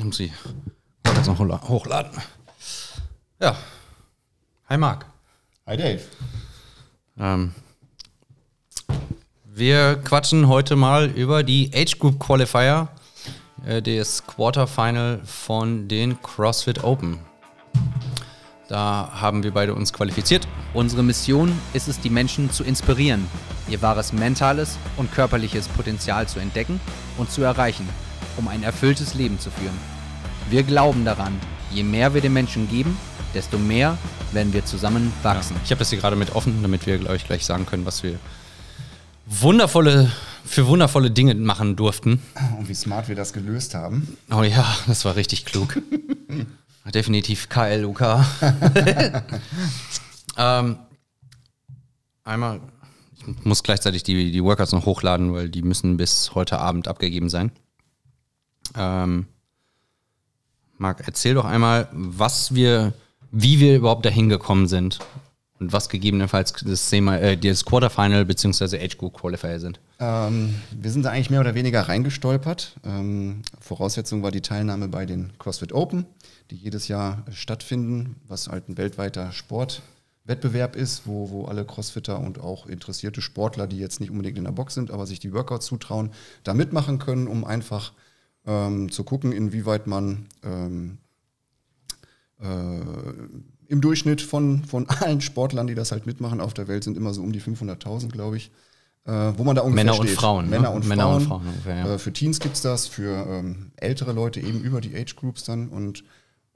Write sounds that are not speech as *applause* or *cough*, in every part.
Um sie jetzt noch hochladen. Ja. Hi Marc. Hi Dave. Ähm, wir quatschen heute mal über die Age Group Qualifier, äh, das Quarterfinal von den CrossFit Open. Da haben wir beide uns qualifiziert. Unsere Mission ist es, die Menschen zu inspirieren, ihr wahres mentales und körperliches Potenzial zu entdecken und zu erreichen, um ein erfülltes Leben zu führen. Wir glauben daran, je mehr wir den Menschen geben, desto mehr werden wir zusammen wachsen. Ja, ich habe das hier gerade mit offen, damit wir, glaube ich, gleich sagen können, was wir wundervolle, für wundervolle Dinge machen durften. Und wie smart wir das gelöst haben. Oh ja, das war richtig klug. *laughs* Definitiv KLUK. *laughs* ähm, einmal, ich muss gleichzeitig die, die Workouts noch hochladen, weil die müssen bis heute Abend abgegeben sein. Ähm, Marc, erzähl doch einmal, was wir, wie wir überhaupt dahin gekommen sind und was gegebenenfalls das, Thema, äh, das Quarterfinal bzw. Age Group Qualifier sind. Ähm, wir sind da eigentlich mehr oder weniger reingestolpert. Ähm, Voraussetzung war die Teilnahme bei den CrossFit Open, die jedes Jahr stattfinden, was halt ein weltweiter Sportwettbewerb ist, wo, wo alle Crossfitter und auch interessierte Sportler, die jetzt nicht unbedingt in der Box sind, aber sich die Workouts zutrauen, da mitmachen können, um einfach ähm, zu gucken, inwieweit man ähm, äh, im Durchschnitt von, von *laughs* allen Sportlern, die das halt mitmachen auf der Welt, sind immer so um die 500.000, glaube ich. Äh, wo man da ungefähr Männer und steht. Frauen. Ne? Männer und Männer Frauen. Und Frauen ungefähr, ja. äh, für Teens gibt es das, für ähm, ältere Leute eben über die Age Groups dann und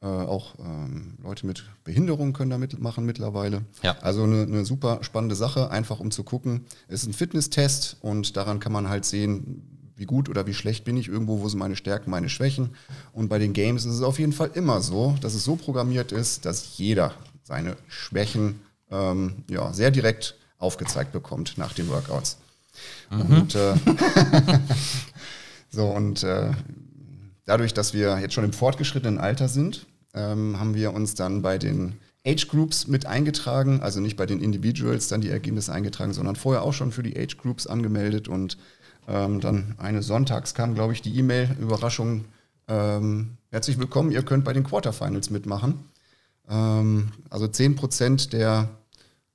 äh, auch ähm, Leute mit Behinderung können da mitmachen mittlerweile. Ja. Also eine, eine super spannende Sache, einfach um zu gucken. Es ist ein Fitnesstest und daran kann man halt sehen, wie gut oder wie schlecht bin ich irgendwo, wo sind meine Stärken, meine Schwächen. Und bei den Games ist es auf jeden Fall immer so, dass es so programmiert ist, dass jeder seine Schwächen ähm, ja, sehr direkt aufgezeigt bekommt nach den Workouts. Und äh, *laughs* so und äh, dadurch, dass wir jetzt schon im fortgeschrittenen Alter sind, ähm, haben wir uns dann bei den Age Groups mit eingetragen, also nicht bei den Individuals dann die Ergebnisse eingetragen, sondern vorher auch schon für die Age Groups angemeldet und ähm, dann eines Sonntags kam, glaube ich, die E-Mail, Überraschung, ähm, herzlich willkommen, ihr könnt bei den Quarterfinals mitmachen. Ähm, also 10% der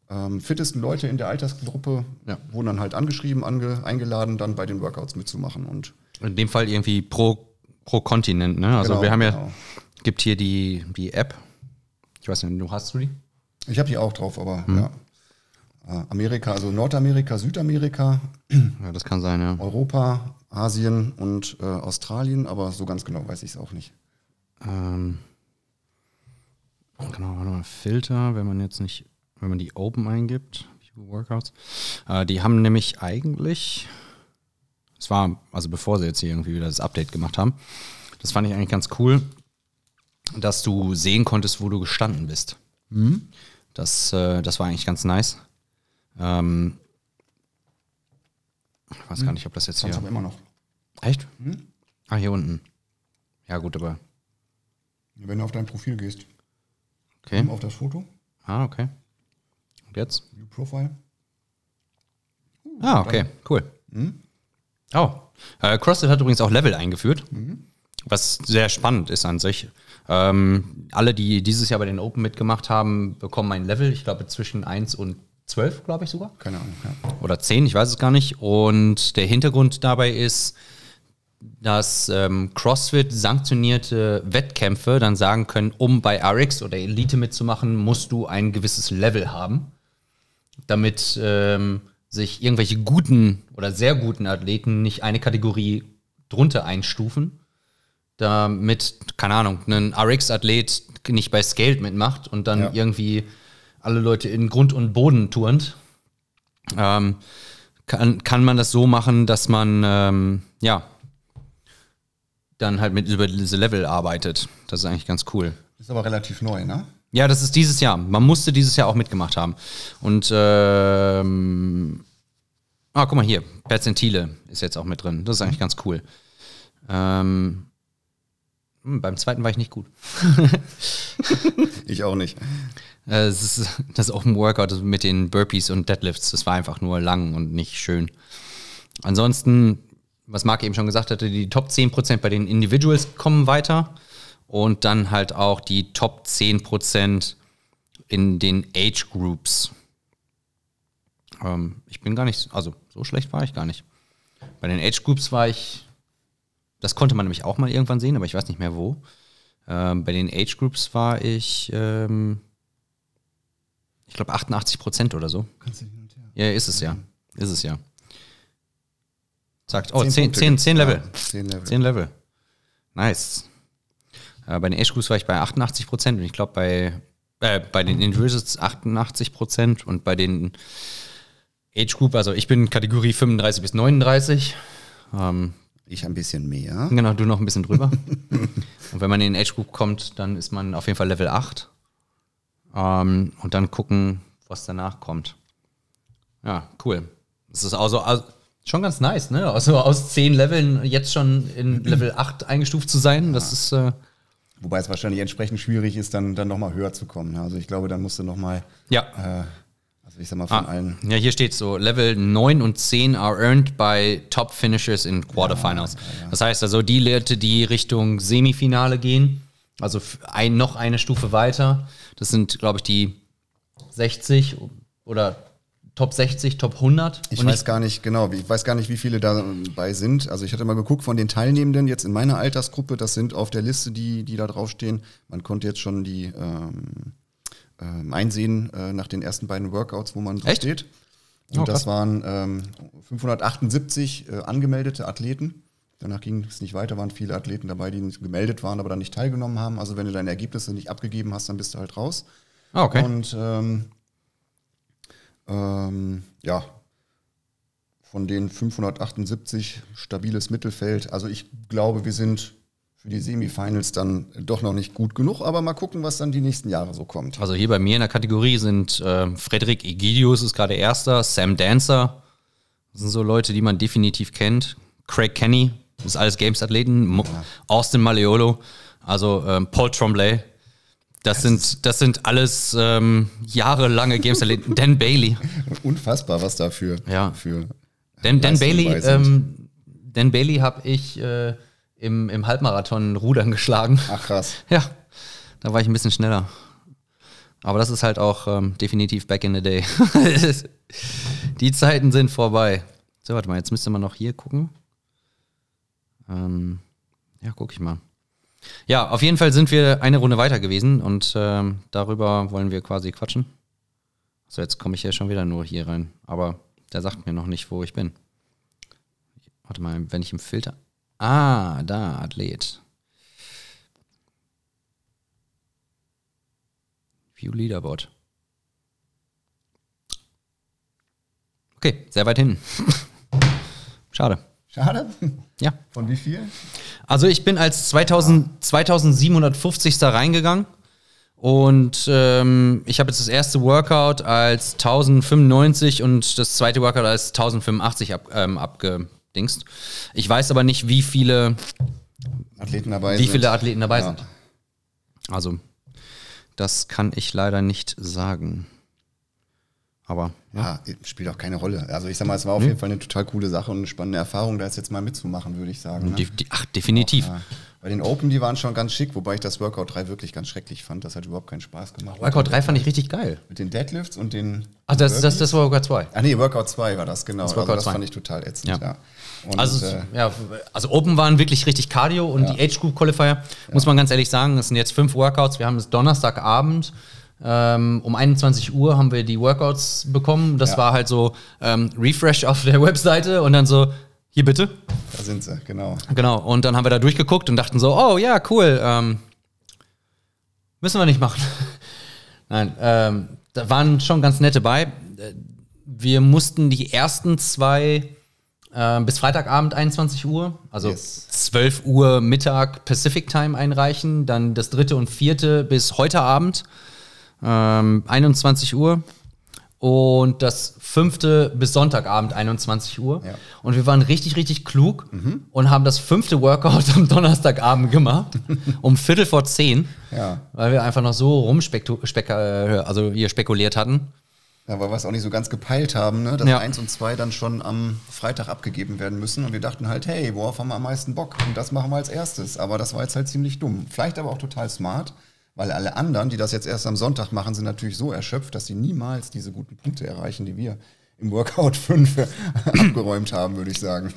ähm, fittesten Leute in der Altersgruppe Ja. wurden dann halt angeschrieben, ange eingeladen, dann bei den Workouts mitzumachen. Und In dem Fall irgendwie pro, pro Kontinent, ne? Also Genau, wir haben ja, genau. gibt hier die, die App. Ich weiß nicht, du hast du die? ich habe die auch drauf, aber Mhm. ja. Äh, Amerika, also Nordamerika, Südamerika, Ja, das kann sein, ja. Europa, Asien und äh, Australien, aber so ganz genau weiß ich es auch nicht. Ähm, genau, warte mal, Filter, wenn man jetzt nicht, wenn man die Open eingibt, Workouts. Äh, die haben nämlich eigentlich, es war, also bevor sie jetzt hier irgendwie wieder das Update gemacht haben, das fand ich eigentlich ganz cool, dass du sehen konntest, wo du gestanden bist. Das, äh, das war eigentlich ganz nice. Ähm, ich weiß gar nicht, ob das jetzt Kannst hier. aber immer noch. Echt? Ah, hier unten. Ja, gut, aber. Wenn du auf dein Profil gehst, Okay. auf das Foto, Ah, okay. Und jetzt? View Profile. Ah, okay, cool. Oh. Äh, CrossFit hat übrigens auch Level eingeführt, was sehr spannend ist an sich. Ähm, alle, die dieses Jahr bei den Open mitgemacht haben, bekommen ein Level, ich glaube zwischen 1 und 12, glaube ich sogar. Keine Ahnung. Ja. Oder 10, ich weiß es gar nicht. Und der Hintergrund dabei ist, dass ähm, CrossFit sanktionierte Wettkämpfe dann sagen können, um bei RX oder Elite mitzumachen, musst du ein gewisses Level haben, damit ähm, sich irgendwelche guten oder sehr guten Athleten nicht eine Kategorie drunter einstufen, damit, keine Ahnung, ein RX-Athlet nicht bei Scaled mitmacht und dann Ja. irgendwie alle Leute in Grund und Boden turnt. Ähm, kann, kann man das so machen, dass man, ähm, ja, dann halt mit über diese Level arbeitet. Das ist eigentlich ganz cool. Ist aber relativ neu, ne? Ja, das ist dieses Jahr. Man musste dieses Jahr auch mitgemacht haben. Und ähm, ah, guck mal hier, Perzentile ist jetzt auch mit drin. Das ist eigentlich ganz cool. Ähm, hm, beim zweiten war ich nicht gut. *laughs* Ich auch nicht. Äh, Es ist *laughs* das Open Workout mit den Burpees und Deadlifts. Das war einfach nur lang und nicht schön. Ansonsten was Marc eben schon gesagt hatte, die Top 10% bei den Individuals kommen weiter und dann halt auch die Top 10% in den Age Groups. Ähm, ich bin gar nicht, also so schlecht war ich gar nicht. Bei den Age Groups war ich, das konnte man nämlich auch mal irgendwann sehen, aber ich weiß nicht mehr wo. Ähm, bei den Age Groups war ich, ähm, ich glaube 88 Prozent oder so. Kannst du hin und her. Ja, ist es ja. Ist es ja. Sagt, oh, Zehn 10, Punkte 10, gibt's. 10 Level. Ja, zehn Level. 10 Level. Nice. Äh, bei den Age Groups war ich bei 88 Prozent und ich glaube bei, äh, bei den Individuals 88 Prozent und bei den Age Group, also ich bin Kategorie 35 bis 39. Ähm, Ich ein bisschen mehr. Genau, du noch ein bisschen drüber. *laughs* und wenn man in den Age Group kommt, dann ist man auf jeden Fall Level 8. Ähm, und dann gucken, was danach kommt. Ja, cool. Das ist also, also schon ganz nice, ne? Also aus 10 Leveln jetzt schon in *clears throat* Level 8 eingestuft zu sein, das ist. Äh, Wobei es wahrscheinlich entsprechend schwierig ist, dann, dann nochmal höher zu kommen. Also ich glaube, dann musst du nochmal, ja. äh, also ich sag mal von Ah, allen. ja, hier steht so, Level 9 und 10 are earned by Top Finishers in Quarterfinals. Das heißt also, die Leute, die Richtung Semifinale gehen, also ein, noch eine Stufe weiter, das sind, glaube ich, die 60 oder Top 60, Top 100. Ich weiß gar nicht genau, wie- ich weiß gar nicht, wie viele dabei sind. Also ich hatte mal geguckt von den Teilnehmenden jetzt in meiner Altersgruppe, das sind auf der Liste, die, die da draufstehen. Man konnte jetzt schon die ähm, ähm, einsehen äh, nach den ersten beiden Workouts, wo man Echt? steht. Und Oh, das waren ähm, 578 äh, angemeldete Athleten. Danach ging es nicht weiter, waren viele Athleten dabei, die nicht gemeldet waren, aber dann nicht teilgenommen haben. Also wenn du deine Ergebnisse nicht abgegeben hast, dann bist du halt raus. Ah, okay. Und ähm, ähm, ja, von den 578 stabiles Mittelfeld. Also ich glaube, wir sind für die Semifinals dann doch noch nicht gut genug, aber mal gucken, was dann die nächsten Jahre so kommt. Also hier bei mir in der Kategorie sind äh, Frederik Egidius ist gerade erster, Sam Dancer, das sind so Leute, die man definitiv kennt. Craig Kenny, das ist alles Games-Athleten. Mo- Austin Maleolo, also ähm, Paul Tremblay. Das sind, das sind alles ähm, jahrelange Games-Athleten. Dan Bailey. *laughs* Unfassbar, was da für, Ja. für Dan, Dan Bailey, ähm, Dan Bailey habe ich äh, im, im Halbmarathon Rudern geschlagen. Ach krass. *laughs* Ja, da war ich ein bisschen schneller. Aber das ist halt auch ähm, definitiv back in the day. *laughs* Die Zeiten sind vorbei. So, warte mal, jetzt müsste man noch hier gucken. Ähm, ja, guck ich mal. Ja, auf jeden Fall sind wir eine Runde weiter gewesen und ähm, darüber wollen wir quasi quatschen. So, jetzt komme ich ja schon wieder nur hier rein. Aber der sagt mir noch nicht, wo ich bin. Warte mal, wenn ich im Filter. Ah, da, Athlet. View Leaderboard. Okay, sehr weit hinten. *laughs* Schade. Schade. Ja. Von wie viel? Also ich bin als 2000, 2750. reingegangen und ähm, ich habe jetzt das erste Workout als 1095 und das zweite Workout als 1085 ab, ähm, abgedingst. Ich weiß aber nicht, wie viele, Athleten dabei wie sind. viele Athleten dabei Ja. sind. Also, das kann ich leider nicht sagen. Aber Ja, spielt auch keine Rolle. Also ich sag mal, es war auf jeden Fall eine total coole Sache und eine spannende Erfahrung, da jetzt jetzt mal mitzumachen, würde ich sagen. Ne? ach, definitiv. Ja. Bei den Open, die waren schon ganz schick, wobei ich das Workout 3 wirklich ganz schrecklich fand. Das hat überhaupt keinen Spaß gemacht. Workout 3 fand ich richtig geil. Mit den Deadlifts und den. Ach, das, das, das war Workout 2. Ah nee, Workout 2 war das, genau. Das Das, Workout also das 2. fand ich total ätzend, Ja. ja. Und, Also, äh, ja, also Open waren wirklich richtig Cardio und Ja. die Age Group Qualifier, muss man ganz ehrlich sagen, es sind jetzt fünf Workouts. Wir haben es Donnerstagabend. Ähm, um 21 Uhr haben wir die Workouts bekommen. Das Ja. war halt so ähm, Refresh auf der *laughs* Webseite und dann so, hier bitte. da sind sie, genau. Genau. Und dann haben wir da durchgeguckt und dachten so, oh ja, cool. Ähm, müssen wir nicht machen. *laughs* Nein, ähm, da waren schon ganz nette bei. Äh, Wir mussten die ersten zwei äh, bis Freitagabend 21 Uhr, also Yes. 12 Uhr Mittag Pacific Time einreichen. Dann das dritte und vierte bis heute Abend ähm, 21 Uhr. Und das fünfte bis Sonntagabend 21 Uhr. Ja. Und wir waren richtig, richtig klug und haben das fünfte Workout *laughs* am Donnerstagabend gemacht, *laughs* um Viertel vor zehn, Ja. weil wir einfach noch so rumspektu spek äh, also hier spekuliert hatten. Ja, weil wir es auch nicht so ganz gepeilt haben, ne? dass Ja. eins und zwei dann schon am Freitag abgegeben werden müssen. Und wir dachten halt, hey, worauf haben wir am meisten Bock? Und das machen wir als erstes. Aber das war jetzt halt ziemlich dumm. Vielleicht aber auch total smart, weil alle anderen, die das jetzt erst am Sonntag machen, sind natürlich so erschöpft, dass sie niemals diese guten Punkte erreichen, die wir im Workout *laughs* 5 abgeräumt haben, würde ich sagen.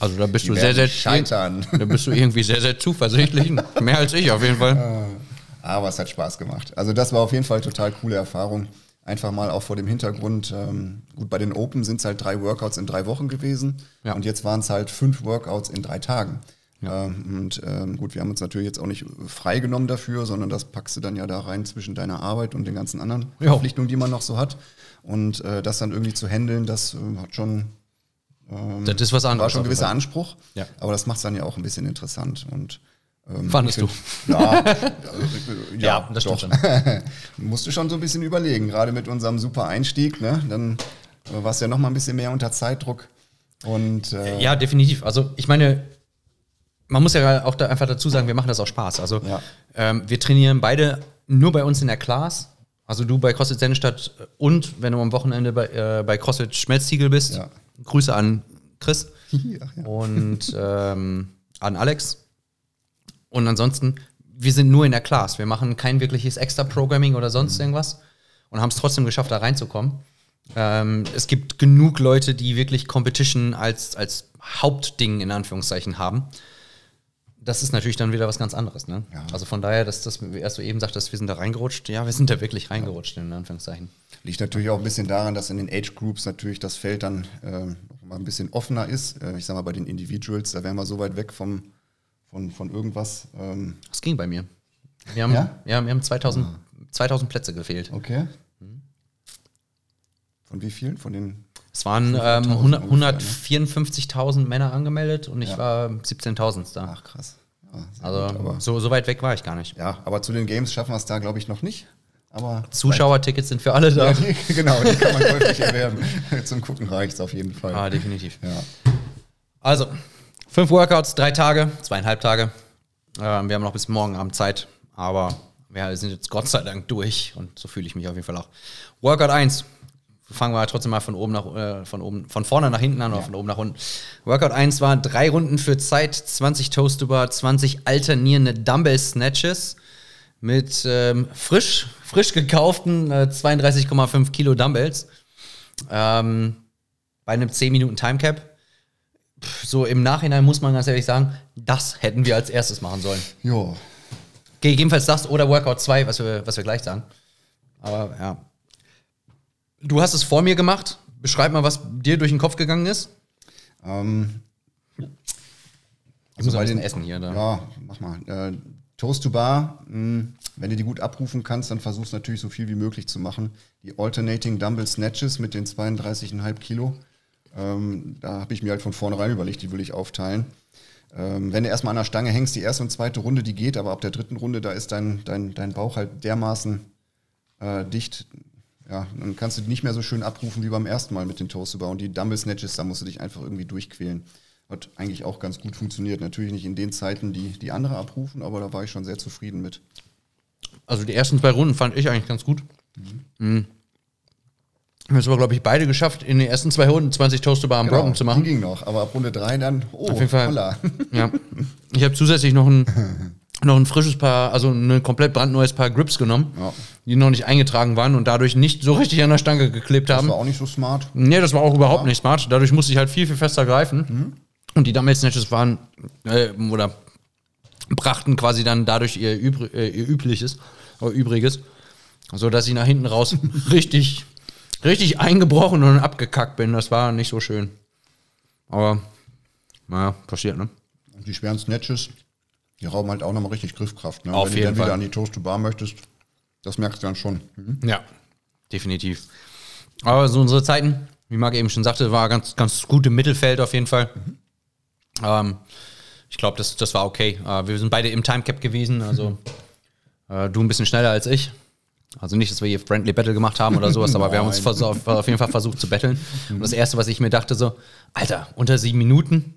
Also da bist Die du sehr, sehr scheitern. *laughs* Da bist du irgendwie sehr, sehr zuversichtlich. Mehr als ich auf jeden Fall. *laughs* Aber es hat Spaß gemacht. Also das war auf jeden Fall total coole Erfahrung. Einfach mal auch vor dem Hintergrund, ähm, gut, bei den Open sind es halt drei Workouts in drei Wochen gewesen. Ja. Und jetzt waren es halt fünf Workouts in drei Tagen. Ähm, und ähm, gut, wir haben uns natürlich jetzt auch nicht freigenommen dafür, sondern das packst du dann ja da rein zwischen deiner Arbeit und den ganzen anderen Ja. Verpflichtungen, die man noch so hat. Und äh, das dann irgendwie zu handeln, das äh, hat schon Das ist was anderes. war schon ein gewisser. Anspruch. Ja. Aber das macht es dann ja auch ein bisschen interessant. Und ähm, Fandest du? Ja, *laughs* ja, Ja, das stimmt schon. *laughs* Musst du schon so ein bisschen überlegen, gerade mit unserem super Einstieg, ne? Dann äh, warst du ja noch mal ein bisschen mehr unter Zeitdruck. Und äh, Ja, definitiv. Also ich meine, man muss ja auch da einfach dazu sagen, wir machen das auch Spaß. Also Ja. ähm, wir trainieren beide nur bei uns in der Class. Also du bei CrossFit Sennestadt und wenn du am Wochenende bei, äh, bei CrossFit Schmelztiegel bist. Ja. Grüße an Chris *laughs* ja. und ähm, an Alex. Und ansonsten, wir sind nur in der Class. Wir machen kein wirkliches Extra-Programming oder sonst irgendwas und haben es trotzdem geschafft, da reinzukommen. Ähm, es gibt genug Leute, die wirklich Competition als, als Hauptding in Anführungszeichen haben. Das ist natürlich dann wieder was ganz anderes. Ne? Ja. Also von daher, dass das, wie erst du eben sagtest, wir sind da reingerutscht. Ja, wir sind da wirklich reingerutscht, in Anführungszeichen. Liegt natürlich auch ein bisschen daran, dass in den Age Groups natürlich das Feld dann noch mal ein bisschen offener ist. Äh, ich sag mal, bei den Individuals, da wären wir so weit weg vom, von, von irgendwas. Ähm, Das ging bei mir. Wir haben, Ja? ja? wir haben 2000, 2000 Plätze gefehlt. okay. Von wie vielen? Von den Es waren ähm, 500.000 100 ungefähr, ne? 154.000 Männer angemeldet und ich Ja. war 17.000 da. Ach krass. Ja, sehr Also gut, so, so weit weg war ich gar nicht. ja, aber zu den Games schaffen wir es da, glaube ich, noch nicht. Aber Zuschauertickets sind für alle da. *laughs* Ja, genau, die kann man käuflich erwerben. *laughs* Zum Gucken reicht's auf jeden Fall. Ah, definitiv. Ja. Also, fünf Workouts, drei Tage, zweieinhalb Tage. Ähm, wir haben noch bis morgen Abend Zeit, aber wir sind jetzt Gott sei Dank durch und so fühle ich mich auf jeden Fall auch. Workout 1. Fangen wir trotzdem mal von oben nach äh, von oben, von vorne nach hinten an oder von oben nach unten. Workout 1 war drei Runden für Zeit, 20 Toast über 20 alternierende Dumbbell Snatches mit ähm, frisch, frisch gekauften äh, 32,5 Kilo Dumbbells. Ähm, bei einem 10 Minuten Timecap. Pff, So im Nachhinein muss man ganz ehrlich sagen, das hätten wir als erstes machen sollen. Jo. Gegebenenfalls das oder Workout 2, was wir, was wir gleich sagen. Aber ja. Du hast es vor mir gemacht. Beschreib mal, was dir durch den Kopf gegangen ist. Ähm, Ich muss bei den- essen hier. Da. ja, mach mal. Äh, Toast to Bar, mh, wenn du die gut abrufen kannst, dann versuchst natürlich so viel wie möglich zu machen. Die Alternating Dumbbell Snatches mit den 32,5 Kilo, ähm, da habe ich mir halt von vornherein überlegt, die will ich aufteilen. Ähm, wenn du erstmal an der Stange hängst, die erste und zweite Runde, die geht, aber ab der dritten Runde, da ist dein, dein, dein Bauch halt dermaßen äh, dicht, ja, dann kannst du die nicht mehr so schön abrufen wie beim ersten Mal mit den Toast to Bar. Und die Dumbbell Snatches, da musst du dich einfach irgendwie durchquälen. Hat eigentlich auch ganz gut funktioniert. Natürlich nicht in den Zeiten, die, die andere abrufen, aber da war ich schon sehr zufrieden mit. Also die ersten zwei Runden fand ich eigentlich ganz gut. Mhm. Wir haben es aber, glaube ich, beide geschafft, in den ersten zwei Runden 20 Toast to Bar am Brocken zu machen. Die ging noch, aber ab Runde 3 dann, oh, Auf jeden Fall. holla. Ja. Ich habe zusätzlich noch ein, *laughs* noch ein frisches Paar, also ein komplett brandneues Paar Grips genommen, Ja. die noch nicht eingetragen waren und dadurch nicht so richtig an der Stange geklebt Das haben. war auch nicht so smart. Nee, das war auch überhaupt nicht smart. Dadurch musste ich halt viel, viel fester greifen. Und die Dumbbell Snatches waren, äh, oder brachten quasi dann dadurch ihr, Übr äh, ihr Übliches, oder Übriges, so dass ich nach hinten raus *laughs* richtig, richtig eingebrochen und abgekackt bin. Das war nicht so schön. Aber, naja, passiert, ne? Und die schweren Snatches, die rauben halt auch nochmal richtig Griffkraft. Ne? Auf Wenn jeden du dann Fall. wieder an die Toast to Bar möchtest, das merkst du dann schon. Mhm. Ja, definitiv. Aber so unsere Zeiten, wie Marc eben schon sagte, war ganz, ganz gut im Mittelfeld auf jeden Fall. Ähm, ich glaube, das, das war okay. Äh, wir sind beide im Timecap gewesen, also äh, du ein bisschen schneller als ich. Also nicht, dass wir hier Friendly Battle gemacht haben oder sowas, aber wir haben uns auf, auf jeden Fall versucht zu battlen. Und das Erste, was ich mir dachte, so, Alter, unter sieben Minuten,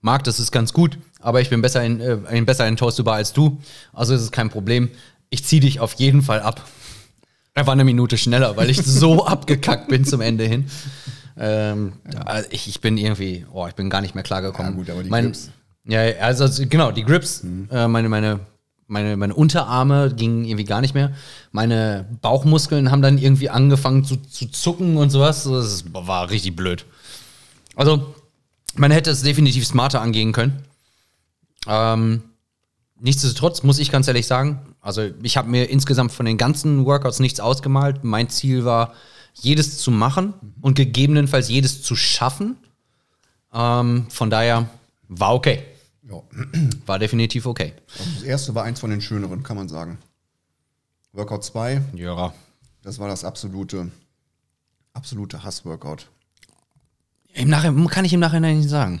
Marc, das ist ganz gut, aber ich bin besser in, äh, in, besser in Toast to Bar als du. Also ist es kein Problem. Ich ziehe dich auf jeden Fall ab. Er war eine Minute schneller, weil ich so *laughs* abgekackt bin zum Ende hin. Ähm, ja. ich, ich bin irgendwie, oh, ich bin gar nicht mehr klargekommen. Ja, gut, aber die mein, Grips. Ja, also genau, die Grips, mhm. äh, meine, meine, meine, meine Unterarme gingen irgendwie gar nicht mehr. Meine Bauchmuskeln haben dann irgendwie angefangen zu, zu zucken und sowas. Das war richtig blöd. Also, man hätte es definitiv smarter angehen können. Ähm, nichtsdestotrotz muss ich ganz ehrlich sagen, also ich habe mir insgesamt von den ganzen Workouts nichts ausgemalt. Mein Ziel war, jedes zu machen und gegebenenfalls jedes zu schaffen. Ähm, von daher war okay. Ja. *clears throat* War definitiv okay. Das erste war eins von den schöneren, kann man sagen. Workout 2. Ja. Das war das absolute, absolute Hass-Workout. Im Nachhinein kann ich im Nachhinein nicht sagen.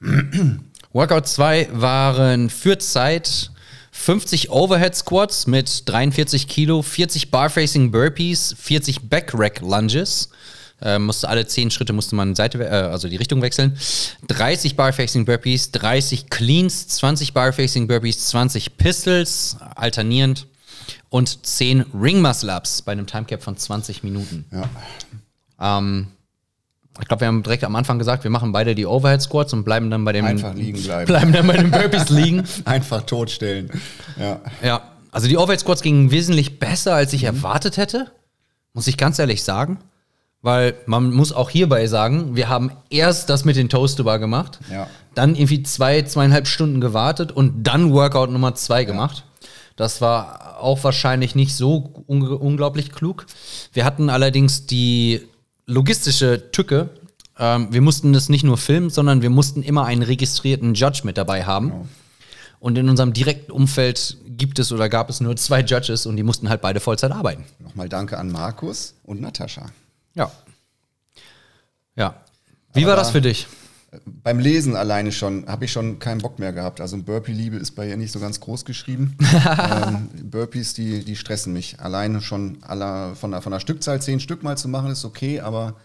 *clears throat* Workout 2 waren für Zeit 50 Overhead Squats mit 43 Kilo, 40 Barfacing Burpees, 40 Backrack Lunges. Äh, musste alle 10 Schritte musste man Seite, äh, also die Richtung wechseln. 30 Barfacing Burpees, 30 Cleans, 20 Barfacing Burpees, 20 Pistols, alternierend und 10 Ring Muscle Ups bei einem Timecap von 20 Minuten. Ja. Ähm, ich glaube, wir haben direkt am Anfang gesagt, wir machen beide die Overhead Squats und bleiben dann bei dem einfach liegen bleiben. *laughs* Bleiben dann bei den Burpees liegen. *laughs* einfach totstellen. Ja. Ja. Also die Overhead Squats gingen wesentlich besser, als ich mhm. erwartet hätte. Muss ich ganz ehrlich sagen. Weil man muss auch hierbei sagen, wir haben erst das mit den Toast-to-Bar gemacht, ja. dann irgendwie zwei, zweieinhalb Stunden gewartet und dann Workout Nummer zwei ja. gemacht. Das war auch wahrscheinlich nicht so un unglaublich klug. Wir hatten allerdings die logistische Tücke. Ähm, wir mussten das nicht nur filmen, sondern wir mussten immer einen registrierten Judge mit dabei haben. Genau. Und in unserem direkten Umfeld gibt es oder gab es nur zwei Judges und die mussten halt beide Vollzeit arbeiten. Nochmal danke an Markus und Natascha. Ja. Ja. Wie Aber war das für dich? Beim Lesen alleine schon habe ich schon keinen Bock mehr gehabt. Also Burpee-Liebe ist bei ihr nicht so ganz groß geschrieben. *laughs* ähm, Burpees, die, die stressen mich. Alleine schon aller, von, der, von der Stückzahl zehn Stück mal zu machen, ist okay, aber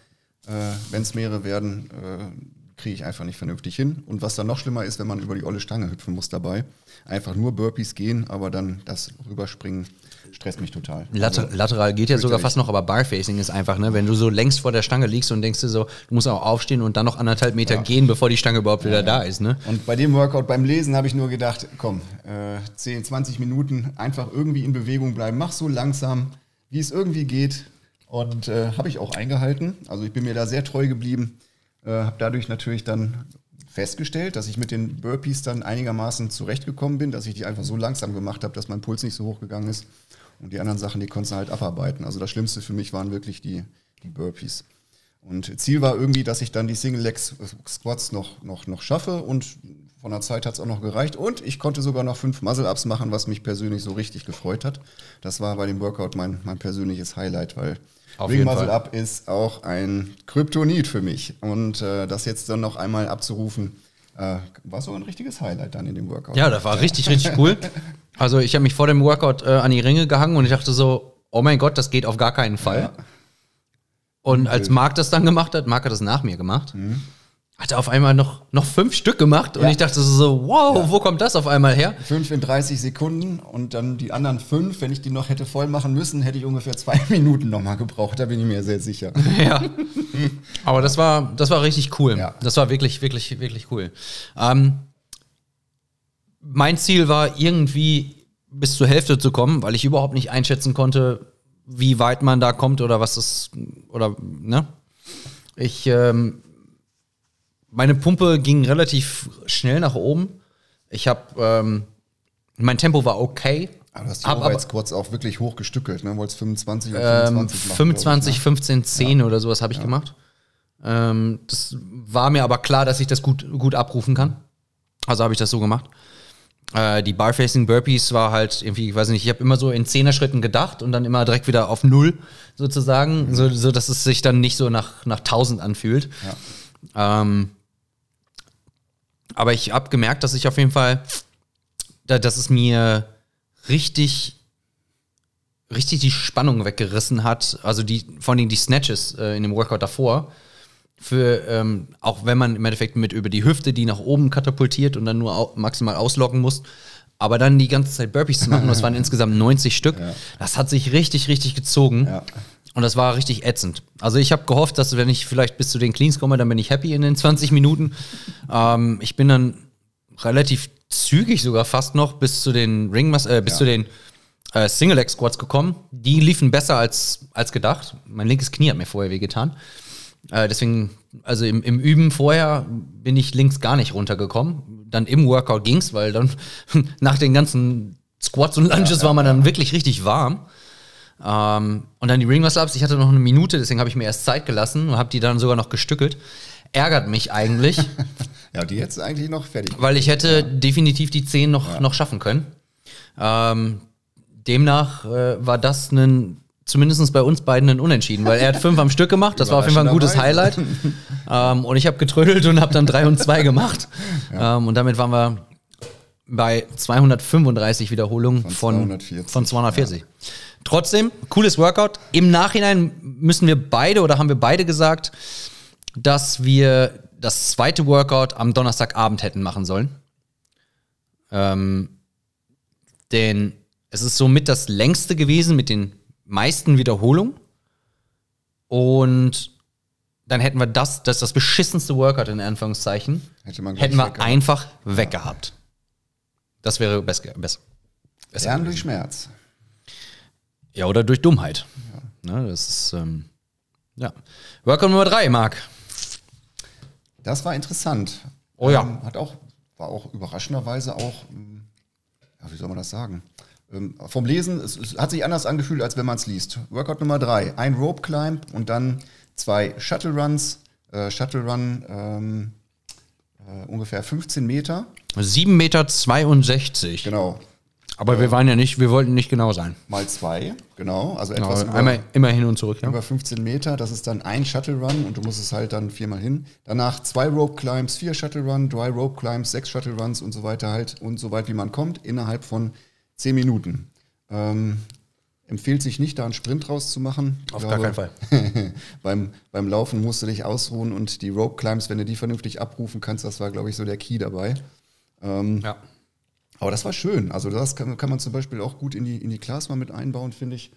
äh, wenn es mehrere werden, äh, kriege ich einfach nicht vernünftig hin. Und was dann noch schlimmer ist, wenn man über die olle Stange hüpfen muss dabei. Einfach nur Burpees gehen, aber dann das rüberspringen stresst mich total. Later also, lateral geht ja sogar fast noch, aber Barfacing ist einfach, ne, wenn du so längst vor der Stange liegst und denkst dir so, du musst auch aufstehen und dann noch anderthalb Meter ja. gehen, bevor die Stange überhaupt wieder ja, da ist. Ne? Und bei dem Workout beim Lesen habe ich nur gedacht, komm, äh, 10, 20 Minuten einfach irgendwie in Bewegung bleiben, mach so langsam, wie es irgendwie geht. Und äh, habe ich auch eingehalten. Also ich bin mir da sehr treu geblieben. Äh, habe dadurch natürlich dann festgestellt, dass ich mit den Burpees dann einigermaßen zurechtgekommen bin, dass ich die einfach so langsam gemacht habe, dass mein Puls nicht so hoch gegangen ist. Und die anderen Sachen, die konntest du halt abarbeiten. Also das Schlimmste für mich waren wirklich die, die Burpees. Und Ziel war irgendwie, dass ich dann die Single Leg Squats noch, noch, noch schaffe und von der Zeit hat es auch noch gereicht. Und ich konnte sogar noch fünf Muscle-Ups machen, was mich persönlich so richtig gefreut hat. Das war bei dem Workout mein, mein persönliches Highlight, weil Ring Muscle Up ist auch ein Kryptonit für mich. Und äh, das jetzt dann noch einmal abzurufen, äh, war so ein richtiges Highlight dann in dem Workout. Ja, das war richtig, richtig cool. Also ich habe mich vor dem Workout äh, an die Ringe gehangen und ich dachte so, oh mein Gott, das geht auf gar keinen Fall. Ja. Und als Marc das dann gemacht hat, Marc hat das nach mir gemacht, mhm. Hat er auf einmal noch, noch fünf Stück gemacht und ja. ich dachte so, wow, ja. wo kommt das auf einmal her? Fünf in 30 Sekunden und dann die anderen fünf, wenn ich die noch hätte voll machen müssen, hätte ich ungefähr zwei *laughs* Minuten nochmal gebraucht, da bin ich mir sehr sicher. *laughs* Ja. Aber das war, das war richtig cool. Ja. Das war wirklich, wirklich, wirklich cool. Ähm, mein Ziel war irgendwie bis zur Hälfte zu kommen, weil ich überhaupt nicht einschätzen konnte, wie weit man da kommt oder was das oder ne? Ich ähm, meine Pumpe ging relativ schnell nach oben. Ich habe ähm, mein Tempo war okay. Aber du hast die Arbeitsquads auch wirklich hoch gestückelt, ne? Wolltest 25 oder 25 ähm, machen, 25, ich, ne? 15, 10 ja. oder sowas habe ich ja. gemacht. Ähm, das war mir aber klar, dass ich das gut, gut abrufen kann. Also habe ich das so gemacht. Äh, die Barfacing Burpees war halt irgendwie, ich weiß nicht, ich habe immer so in Zehner-Schritten gedacht und dann immer direkt wieder auf Null sozusagen, mhm. so, so dass es sich dann nicht so nach, nach 1000 anfühlt. Ja. Ähm, aber ich habe gemerkt, dass ich auf jeden Fall, dass es mir richtig, richtig die Spannung weggerissen hat. Also die, vor allem die Snatches äh, in dem Workout davor für, ähm, auch wenn man im Endeffekt mit über die Hüfte die nach oben katapultiert und dann nur au maximal auslocken muss, Aber dann die ganze Zeit Burpees zu machen, das waren *laughs* insgesamt 90 Stück, Ja. das hat sich richtig, richtig gezogen. Ja. Und das war richtig ätzend. Also ich habe gehofft, dass wenn ich vielleicht bis zu den Cleans komme, dann bin ich happy in den *laughs* 20 Minuten. ähm, ich bin dann relativ zügig sogar fast noch bis zu den Ring äh, bis Ja. zu den äh, Single Leg Squats gekommen. Die liefen besser als, als gedacht. Mein linkes Knie hat mir vorher wehgetan. Äh, deswegen, also im, im Üben vorher bin ich links gar nicht runtergekommen. Dann im Workout ging's, weil dann *laughs* nach den ganzen Squats und Lunges war man dann wirklich richtig warm. Ähm, und dann die Ring Muscle Ups. Ich hatte noch eine Minute, deswegen habe ich mir erst Zeit gelassen und habe die dann sogar noch gestückelt. Ärgert mich eigentlich, *laughs* Ja, die jetzt eigentlich noch fertig. weil ich hätte definitiv die 10 noch, noch schaffen können. Ähm, demnach äh, war das ein, zumindest bei uns beiden ein Unentschieden, weil er hat fünf am Stück gemacht. Das war auf jeden Fall ein gutes Highlight. Ähm, und ich habe getrödelt und habe dann 3 und 2 gemacht. *laughs* Ähm, und damit waren wir bei 235 Wiederholungen von, Von 240. Von 240. Trotzdem, cooles Workout. Im Nachhinein müssen wir beide oder haben wir beide gesagt, dass wir das zweite Workout am Donnerstagabend hätten machen sollen. Ähm, denn es ist somit das längste gewesen mit den meisten Wiederholungen. Und dann hätten wir das, das ist das beschissenste Workout in Anführungszeichen, Hätte man hätten wir weggehabt. einfach weggehabt. Das wäre besser. besser Lernen durch Schmerz. Ja, oder durch Dummheit. Ne, das ist, ähm, ja. Workout Nummer drei, Marc. Das war interessant. Oh ja. Ähm, hat auch, war auch überraschenderweise auch, ähm, ja, wie soll man das sagen? Ähm, vom Lesen, es, es hat sich anders angefühlt, als wenn man es liest. Workout Nummer drei, ein Rope Climb und dann zwei Shuttle Runs. Äh, Shuttle Run ähm, äh, ungefähr 15 Meter. 7,62 Meter. Genau. Aber wir waren ja nicht, wir wollten nicht genau sein. Mal zwei, genau. Also Genau, etwas über, einmal immer hin und zurück. Ja. über 15 Meter. Das ist dann ein Shuttle Run und du musst es halt dann viermal hin. Danach zwei Rope Climbs, vier Shuttle Run, drei Rope Climbs, sechs Shuttle Runs und so weiter halt und so weit wie man kommt innerhalb von 10 Minuten. Ähm, empfiehlt sich nicht, da einen Sprint rauszumachen. Auf gar keinen Fall. *laughs* beim, beim Laufen musst du dich ausruhen und die Rope Climbs, wenn du die vernünftig abrufen kannst, das war, glaube ich, so der Key dabei. Ähm, Ja. aber das war schön. Also das kann, kann man zum Beispiel auch gut in die, in die Class mal mit einbauen, finde ich.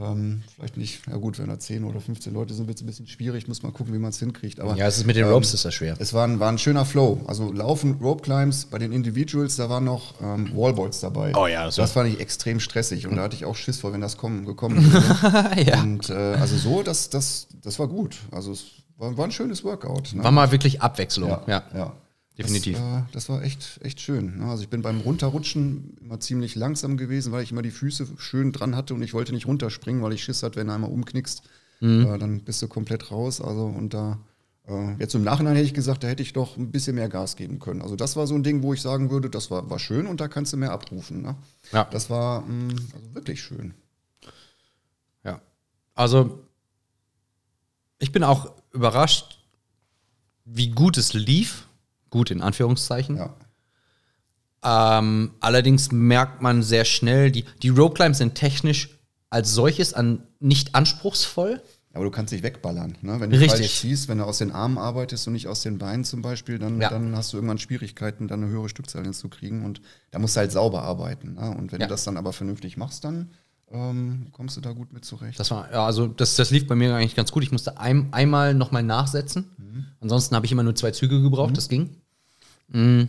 Ähm, vielleicht nicht, ja gut, wenn da 10 oder 15 Leute sind, wird es ein bisschen schwierig, muss man gucken, wie man es hinkriegt. Aber ja, es ist mit den ähm, Ropes ist das schwer. es war ein, war ein schöner Flow. Also Laufen, Rope Climbs, bei den Individuals, da waren noch ähm, Wallballs dabei. Oh ja, das das, war- fand ich extrem stressig und da hatte ich auch Schiss vor, wenn das kommen, gekommen *laughs* wäre. ja. Und äh, also so, das, das, das war gut. Also es war, war ein schönes Workout. Ne? War mal wirklich Abwechslung. Ja, Ja. ja. Definitiv. Das, äh, das war echt, echt schön. ne? Also ich bin beim Runterrutschen immer ziemlich langsam gewesen, weil ich immer die Füße schön dran hatte und ich wollte nicht runterspringen, weil ich Schiss hatte, wenn du einmal umknickst, Mhm. äh, dann bist du komplett raus. Also und da äh, jetzt im Nachhinein hätte ich gesagt, da hätte ich doch ein bisschen mehr Gas geben können. Also das war so ein Ding, wo ich sagen würde, das war, war schön und da kannst du mehr abrufen. Ne? Ja. Das war mh, also wirklich schön. Ja. Also, ich bin auch überrascht, wie gut es lief. Gut in Anführungszeichen. Ja. Ähm, allerdings merkt man sehr schnell, die, die Climbs sind technisch als solches an, nicht anspruchsvoll. Aber du kannst dich wegballern. Ne? Wenn du Richtig. falsch ziehst, wenn du aus den Armen arbeitest und nicht aus den Beinen zum Beispiel, dann, Ja. dann hast du irgendwann Schwierigkeiten, dann eine höhere Stückzahl hinzukriegen. Und da musst du halt sauber arbeiten. Ne? Und wenn Ja. du das dann aber vernünftig machst, dann ähm, kommst du da gut mit zurecht. Das war, ja, also das, das lief bei mir eigentlich ganz gut. Ich musste ein, einmal nochmal nachsetzen. Ansonsten habe ich immer nur zwei Züge gebraucht, das ging. Mm.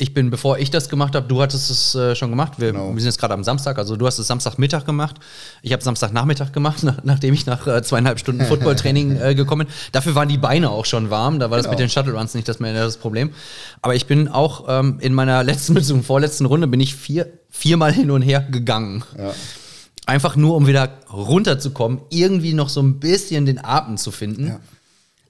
Ich bin, bevor ich das gemacht habe, du hattest es äh, schon gemacht. Wir, Genau. wir sind jetzt gerade am Samstag, also du hast es Samstagmittag gemacht. Ich habe Samstagnachmittag gemacht, *laughs* nach, nachdem ich nach äh, zweieinhalb Stunden Footballtraining *laughs* äh, gekommen bin. Dafür waren die Beine auch schon warm, da war das Genau. mit den Shuttle Runs nicht das, mehr das Problem. Aber ich bin auch ähm, in meiner *laughs* letzten bzw. vorletzten Runde bin ich vier, viermal hin und her gegangen. Ja. Einfach nur, um wieder runterzukommen, irgendwie noch so ein bisschen den Atem zu finden Ja.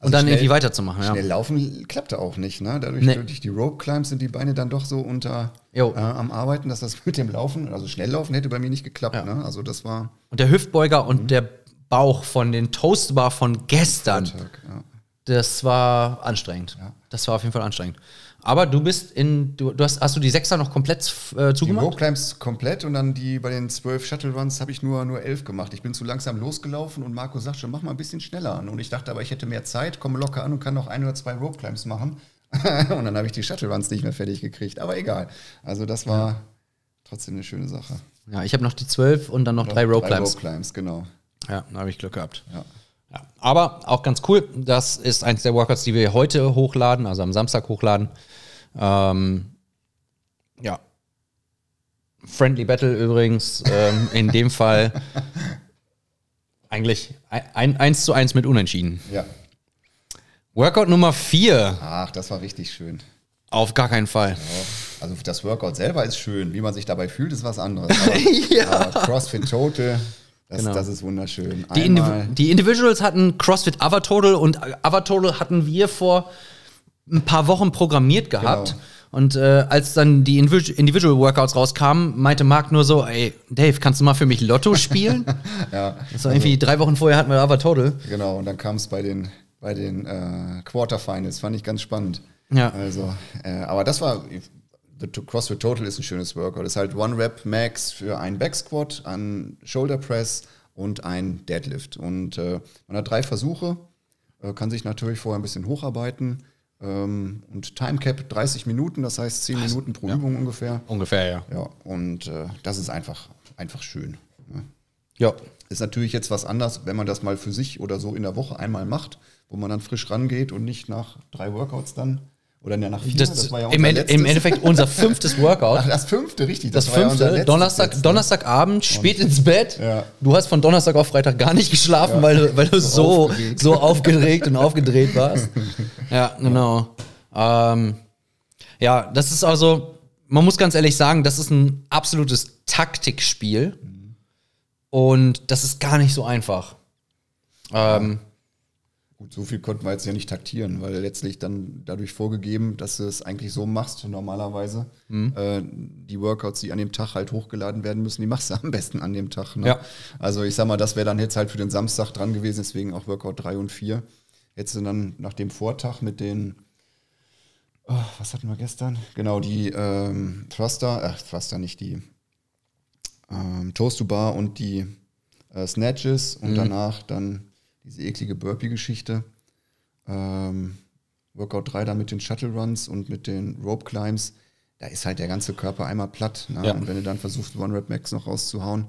Und Also dann schnell- irgendwie weiterzumachen. Ja. Schnell laufen klappte auch nicht. Ne? Dadurch, Nee. durch die Rope Climbs sind die Beine dann doch so unter äh, am Arbeiten, dass das mit dem Laufen, also schnell laufen hätte bei mir nicht geklappt. Ne? Also das war Und der Hüftbeuger und Mhm. der Bauch von den Toastbar von gestern, Alltag, ja. das war anstrengend. Ja. Das war auf jeden Fall anstrengend. Aber du bist in, du, du hast, hast du die Sechser noch komplett äh, Die zugemacht? Rope Climbs komplett und dann die bei den zwölf Shuttle Runs habe ich nur, nur elf gemacht. Ich bin zu langsam losgelaufen und Marco sagt schon, mach mal ein bisschen schneller an. Und ich dachte aber, ich hätte mehr Zeit, komme locker an und kann noch ein oder zwei Rope Climbs machen. *laughs* und dann habe ich die Shuttle Runs nicht mehr fertig gekriegt. Aber egal. Also das war ja. trotzdem eine schöne Sache. Ja, ich habe noch die zwölf und dann noch drei Rope Climbs. Rope Climbs, genau. Ja, da habe ich Glück gehabt. Ja. Ja. Aber auch ganz cool. Das ist eins der Workouts, die wir heute hochladen, also am Samstag hochladen. Ähm, ja. Friendly Battle übrigens. ähm, in dem Fall *laughs* eigentlich ein, eins zu eins mit Unentschieden. Ja. Workout Nummer vier. Ach, das war richtig schön. Auf gar keinen Fall. Ja, also das Workout selber ist schön. Wie man sich dabei fühlt, ist was anderes. *laughs* Aber, ja. CrossFit Total, das, genau. das ist wunderschön. Die, Indiv die, Individuals hatten CrossFit Other Total und Other Total hatten wir vor ein paar Wochen programmiert gehabt. Genau. Und äh, als dann die Individual Workouts rauskamen, meinte Marc nur so, ey, Dave, kannst du mal für mich Lotto spielen? *laughs* ja. Das war also, irgendwie drei Wochen vorher hatten wir Other Total. Genau, und dann kam es bei den, bei den äh, Quarterfinals, fand ich ganz spannend. Ja. Also, äh, aber das war, The CrossFit Total ist ein schönes Workout. Das ist halt One Rep Max für einen Back Squat, einen Shoulder Press und ein Deadlift. Und äh, man hat drei Versuche, äh, kann sich natürlich vorher ein bisschen hocharbeiten. Ähm, und Time Cap 30 Minuten, das heißt 10 Was? Minuten pro ja. Übung ungefähr. Ungefähr, ja. Ja, und äh, das ist einfach, einfach schön. Ne? Ja. Ist natürlich jetzt was anderes, wenn man das mal für sich oder so in der Woche einmal macht, wo man dann frisch rangeht und nicht nach drei Workouts dann oder nach vier, das, das war ja im, Im Endeffekt unser *laughs* fünftes Workout. Ach, das fünfte, richtig. Das, das fünfte, ja Donnerstag, Donnerstagabend, spät ins Bett. Ja. Du hast von Donnerstag auf Freitag gar nicht geschlafen, ja. weil du, weil du so, aufgeregt. so aufgeregt und aufgedreht warst. Ja, genau. Ähm, ja, das ist also, man muss ganz ehrlich sagen, das ist ein absolutes Taktikspiel. Mhm. Und das ist gar nicht so einfach. Ähm, Gut, so viel konnten wir jetzt ja nicht taktieren, weil letztlich dann dadurch vorgegeben, dass du es eigentlich so machst normalerweise. Mhm. Äh, die Workouts, die an dem Tag halt hochgeladen werden müssen, die machst du am besten an dem Tag. Ne? Ja. Also ich sag mal, das wäre dann jetzt halt für den Samstag dran gewesen, deswegen auch Workout 3 und 4. Hättest du dann nach dem Vortag mit den, oh, was hatten wir gestern? Genau, die ähm, Thruster, ach, Thruster nicht, die ähm, Toast to Bar und die äh, Snatches und mhm. danach dann diese eklige Burpee-Geschichte. Ähm, Workout 3 dann mit den Shuttle Runs und mit den Rope Climbs, da ist halt der ganze Körper einmal platt. Ne? Ja. Und wenn du dann versuchst, One Rep Max noch rauszuhauen,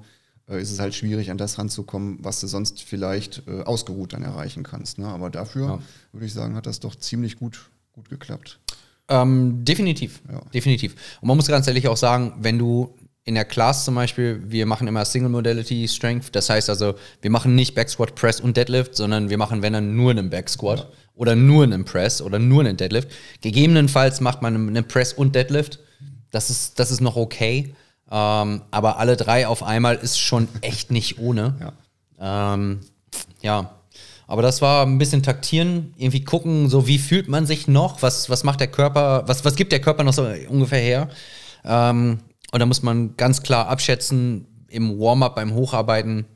äh, ist es halt schwierig, an das ranzukommen, was du sonst vielleicht äh, ausgeruht dann erreichen kannst. Ne? Aber dafür, ja. würde ich sagen, hat das doch ziemlich gut, gut geklappt. Ähm, definitiv, ja. definitiv. Und man muss ganz ehrlich auch sagen, wenn du in der Class zum Beispiel, wir machen immer Single Modality Strength. Das heißt also, wir machen nicht Back Squat, Press und Deadlift, sondern wir machen, wenn dann, nur einen Back Squat ja. oder nur einen Press oder nur einen Deadlift. Gegebenenfalls macht man einen Press und Deadlift. Das ist, das ist noch okay. Ähm, aber alle drei auf einmal ist schon echt nicht ohne. Ja. Ähm, ja. Aber das war ein bisschen taktieren, irgendwie gucken, so wie fühlt man sich noch, was, was macht der Körper, was, was gibt der Körper noch so ungefähr her. Ähm, und da muss man ganz klar abschätzen im Warm-up, beim Hocharbeiten,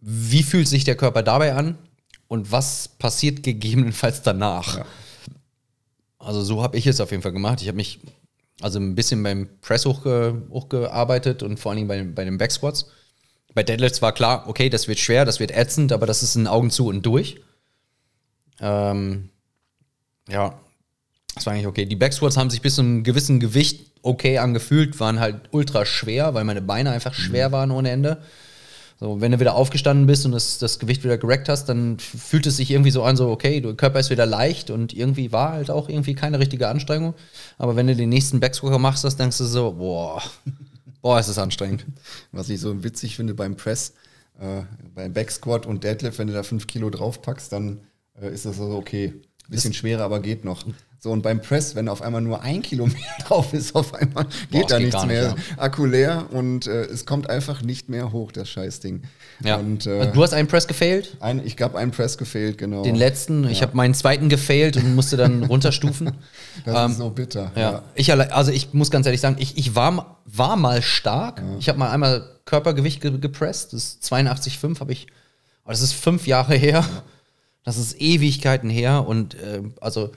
wie fühlt sich der Körper dabei an und was passiert gegebenenfalls danach. Ja. Also so habe ich es auf jeden Fall gemacht. Ich habe mich also ein bisschen beim Press hochge hochgearbeitet und vor allen Dingen bei, bei den Backsquats. Bei Deadlifts war klar, okay, das wird schwer, das wird ätzend, aber das ist ein Augen zu und durch. Ähm, ja, das war eigentlich okay. Die Backsquats haben sich bis zu einem gewissen Gewicht okay angefühlt, waren halt ultra schwer, weil meine Beine einfach schwer mhm. waren ohne Ende. So, wenn du wieder aufgestanden bist und das, das Gewicht wieder gerackt hast, dann fühlt es sich irgendwie so an, so, okay, der Körper ist wieder leicht und irgendwie war halt auch irgendwie keine richtige Anstrengung. Aber wenn du den nächsten Backsquatter machst, das denkst du so, boah, *laughs* boah, ist das anstrengend. Was ich so witzig finde beim Press, äh, beim Backsquat und Deadlift, wenn du da fünf Kilo draufpackst, dann äh, ist das so okay. Bisschen schwerer, aber geht noch. So, und beim Press, wenn auf einmal nur ein Kilo mehr *laughs* drauf ist, auf einmal geht Boah, da geht nichts nicht, mehr. Ja. Akku leer und äh, es kommt einfach nicht mehr hoch, das Scheißding. Ja. Und, äh, du hast einen Press gefailt? Ein, ich habe einen Press gefailt, genau. Den letzten. Ja. Ich habe meinen zweiten gefailt und musste dann *laughs* runterstufen. das ähm, ist so bitter. Ja. ja. Ich, also ich muss ganz ehrlich sagen, ich, ich war, war mal stark. Ich habe mal einmal Körpergewicht ge gepresst. Das ist 82,5 habe ich. Aber das ist fünf Jahre her. Das ist Ewigkeiten her. Und äh, also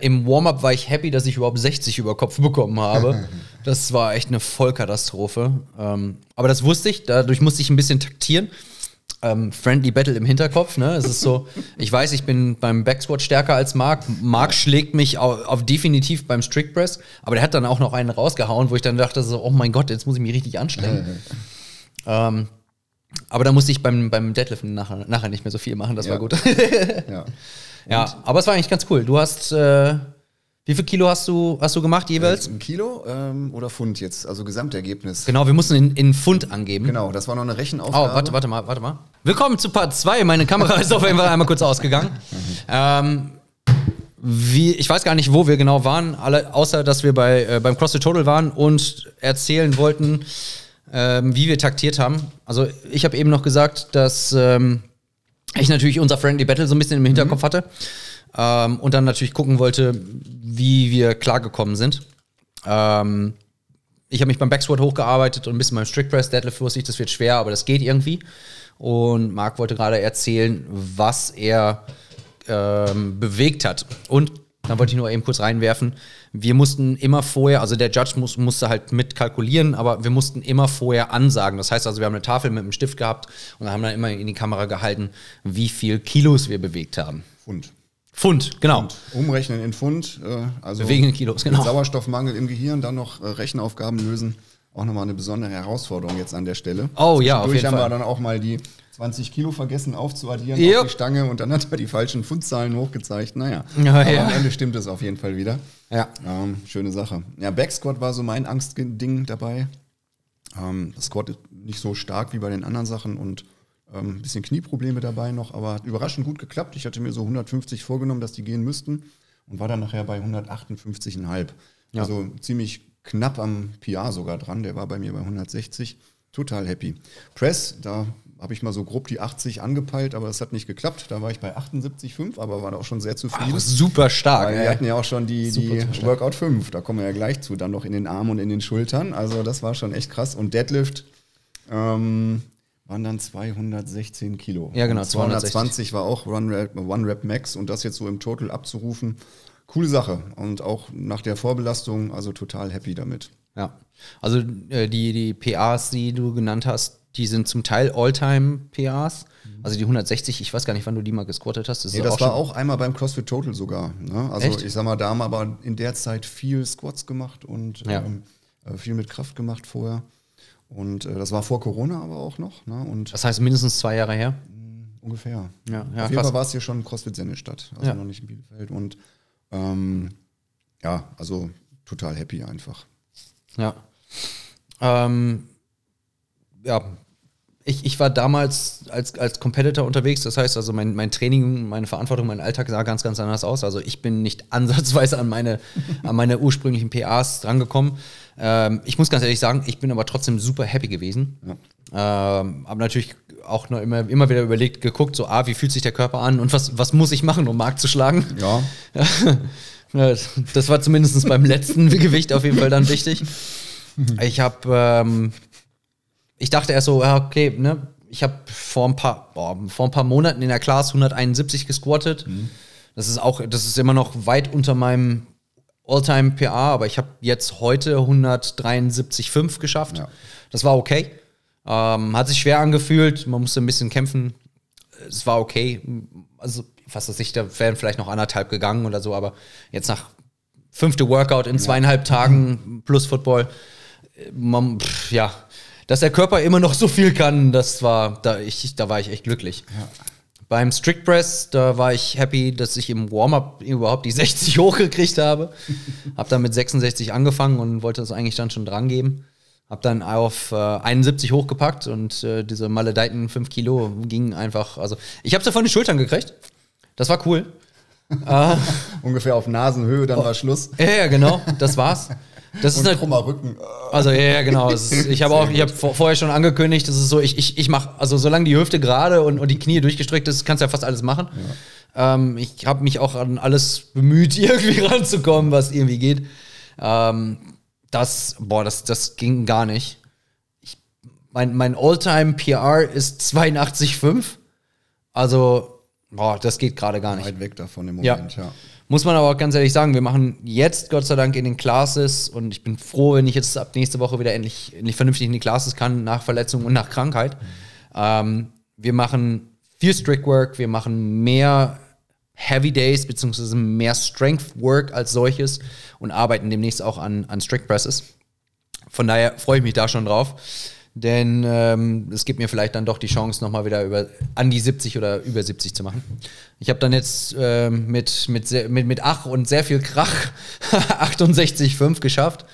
im Warm-up war ich happy, dass ich überhaupt 60 über Kopf bekommen habe. *laughs* Das war echt eine Vollkatastrophe. Ähm, aber das wusste ich, dadurch musste ich ein bisschen taktieren. ähm, Friendly Battle im Hinterkopf. Ne? Es ist so, *laughs* ich weiß, ich bin beim Backsquat stärker als Mark. Mark schlägt mich auf, auf definitiv beim Strict Press, aber der hat dann auch noch einen rausgehauen, wo ich dann dachte so, oh mein Gott, jetzt muss ich mich richtig anstrengen. ähm, aber da musste ich beim, beim Deadliften nachher, nachher nicht mehr so viel machen, das Ja. war gut. Ja. *laughs* ja, aber es war eigentlich ganz cool. Du hast, äh, wie viel Kilo hast du, hast du gemacht jeweils? Ein Kilo ähm, oder Pfund jetzt, also Gesamtergebnis. Genau, wir mussten in, in Pfund angeben. Genau, das war noch eine Oh, Rechenaufgabe. warte, warte mal, warte mal. Willkommen zu Part 2. Meine Kamera *laughs* ist auf jeden Fall einmal kurz ausgegangen. Ähm, wie, ich weiß gar nicht, wo wir genau waren, alle, außer dass wir bei, äh, beim CrossFit Total waren und erzählen wollten, ähm, wie wir taktiert haben. Also ich habe eben noch gesagt, dass ähm, ich natürlich unser Friendly Battle so ein bisschen im Hinterkopf hatte ähm, und dann natürlich gucken wollte, wie wir klargekommen sind. Ähm, ich habe mich beim Backsquat hochgearbeitet und ein bisschen beim Strict Press. Deadlift wusste ich, das wird schwer, aber das geht irgendwie. Und Marc wollte gerade erzählen, was er ähm, bewegt hat. Und dann wollte ich nur eben kurz reinwerfen. Wir mussten immer vorher, also der Judge muss, musste halt mit kalkulieren, aber wir mussten immer vorher ansagen. Das heißt also, wir haben eine Tafel mit einem Stift gehabt und haben dann immer in die Kamera gehalten, wie viel Kilos wir bewegt haben. Pfund. Pfund, genau. Umrechnen in Pfund, äh, also Bewegen in Kilos, genau. Sauerstoffmangel im Gehirn, dann noch äh, Rechenaufgaben lösen. Auch nochmal eine besondere Herausforderung jetzt an der Stelle. Oh ja, auf jeden haben Fall. wir dann auch mal die 20 Kilo vergessen aufzuaddieren Yep. auf die Stange und dann hat er die falschen Pfundzahlen hochgezeigt. Naja, Ja, aber ja. am Ende stimmt es auf jeden Fall wieder. Ja. Ähm, schöne Sache. Ja, Backsquat war so mein Angstding dabei. Ähm, das Squat ist nicht so stark wie bei den anderen Sachen und ähm, ein bisschen Knieprobleme dabei noch, aber hat überraschend gut geklappt. Ich hatte mir so 150 vorgenommen, dass die gehen müssten und war dann nachher bei 158,5. Ja. Also ziemlich knapp am PR sogar dran. Der war bei mir bei 160. Total happy. Press, da habe ich mal so grob die 80 angepeilt, aber das hat nicht geklappt. Da war ich bei 78,5, aber war da auch schon sehr zufrieden. Ach, super stark. Weil wir hatten ja auch schon die, Super die. Workout 5, da kommen wir ja gleich zu, dann noch in den Armen und in den Schultern. Also das war schon echt krass. Und Deadlift ähm, waren dann 216 Kilo. Ja, genau, Und 220 war auch One Rep, One Rep Max und das jetzt so im Total abzurufen. Coole Sache. Und auch nach der Vorbelastung, also total happy damit. Ja. Also äh, die, die PAs, die du genannt hast, die sind zum Teil All-Time-PAs. Also die 160, ich weiß gar nicht, wann du die mal gesquattet hast. Nee, das war auch einmal beim CrossFit Total sogar. Ne? Also Echt? ich sag mal, da haben wir aber in der Zeit viel Squats gemacht und Ja. ähm, äh, viel mit Kraft gemacht vorher. Und äh, das war vor Corona aber auch noch. Ne? Und Das heißt mindestens zwei Jahre her. ungefähr. Ja, ja, Auf jeden krass. Fall war es hier schon CrossFit Sennestadt, also Ja. noch nicht in Bielefeld. Und ähm, ja, also total happy einfach. Ja. Ähm, ja. Ich, ich war damals als, als Competitor unterwegs, das heißt also mein, mein Training, meine Verantwortung, mein Alltag sah ganz, ganz anders aus. Also ich bin nicht *laughs* ansatzweise an meine, an meine ursprünglichen PAs drangekommen. Ähm, ich muss ganz ehrlich sagen, ich bin aber trotzdem super happy gewesen. Ähm, aber natürlich auch noch immer, immer wieder überlegt, geguckt, so, ah, wie fühlt sich der Körper an und was, was muss ich machen, um Markt zu schlagen? Ja, Ja, *laughs* Das war zumindest beim letzten *laughs* Gewicht auf jeden Fall dann wichtig. Ich habe, ähm, ich dachte erst so, ja, okay, ne, ich habe vor ein paar, boah, vor ein paar Monaten in der Class 171 gesquattet. Das ist auch, das ist immer noch weit unter meinem All-Time PA, aber ich habe jetzt heute 173,5 geschafft. Ja. Das war okay. Ähm, hat sich schwer angefühlt, man musste ein bisschen kämpfen. Es war okay. Also, was weiß ich, da wären vielleicht noch anderthalb gegangen oder so, aber jetzt nach fünfte Workout in zweieinhalb Tagen plus Football, äh, man, pff, ja, dass der Körper immer noch so viel kann, das war, da, ich, da war ich echt glücklich. Beim Strict Press, da war ich happy, dass ich im Warm-up überhaupt die *laughs* 60 hochgekriegt habe. hab dann mit 66 angefangen und wollte das eigentlich dann schon dran geben. Hab dann auf äh, 71 hochgepackt und äh, diese maledeiten 5 Kilo gingen einfach, also ich habe sie von den Schultern gekriegt. Das war cool. *laughs* ungefähr auf Nasenhöhe, dann war Schluss. Ja, ja, genau, das war's. Das *laughs* ist Und halt, krummer Rücken. also ja, ja genau. Ist, ich habe auch, ich habe vor, vorher schon angekündigt, das ist so, ich, ich, ich mache, also solange die Hüfte gerade und, und die Knie durchgestreckt ist, kannst du ja fast alles machen. Ähm, ich habe mich auch an alles bemüht, *laughs* irgendwie ranzukommen, was irgendwie geht. Ähm, das, boah, das, das ging gar nicht. Ich, mein mein All-Time PR ist 82,5. Also, boah, das geht gerade gar nicht. Weit weg davon im Ja. Moment, ja. Muss man aber auch ganz ehrlich sagen, wir machen jetzt Gott sei Dank in den Classes und ich bin froh, wenn ich jetzt ab nächste Woche wieder endlich, endlich vernünftig in die Classes kann, nach Verletzung und nach Krankheit. Ähm, wir machen viel Strict Work, wir machen mehr Heavy Days beziehungsweise mehr Strength Work als solches und arbeiten demnächst auch an, an Strict Presses. Von daher freue ich mich da schon drauf. Denn ähm, es gibt mir vielleicht dann doch die Chance, nochmal wieder über an die 70 oder über 70 zu machen. Ich habe dann jetzt ähm, mit, mit, sehr, mit, mit Ach und sehr viel Krach *laughs* 68,5 geschafft.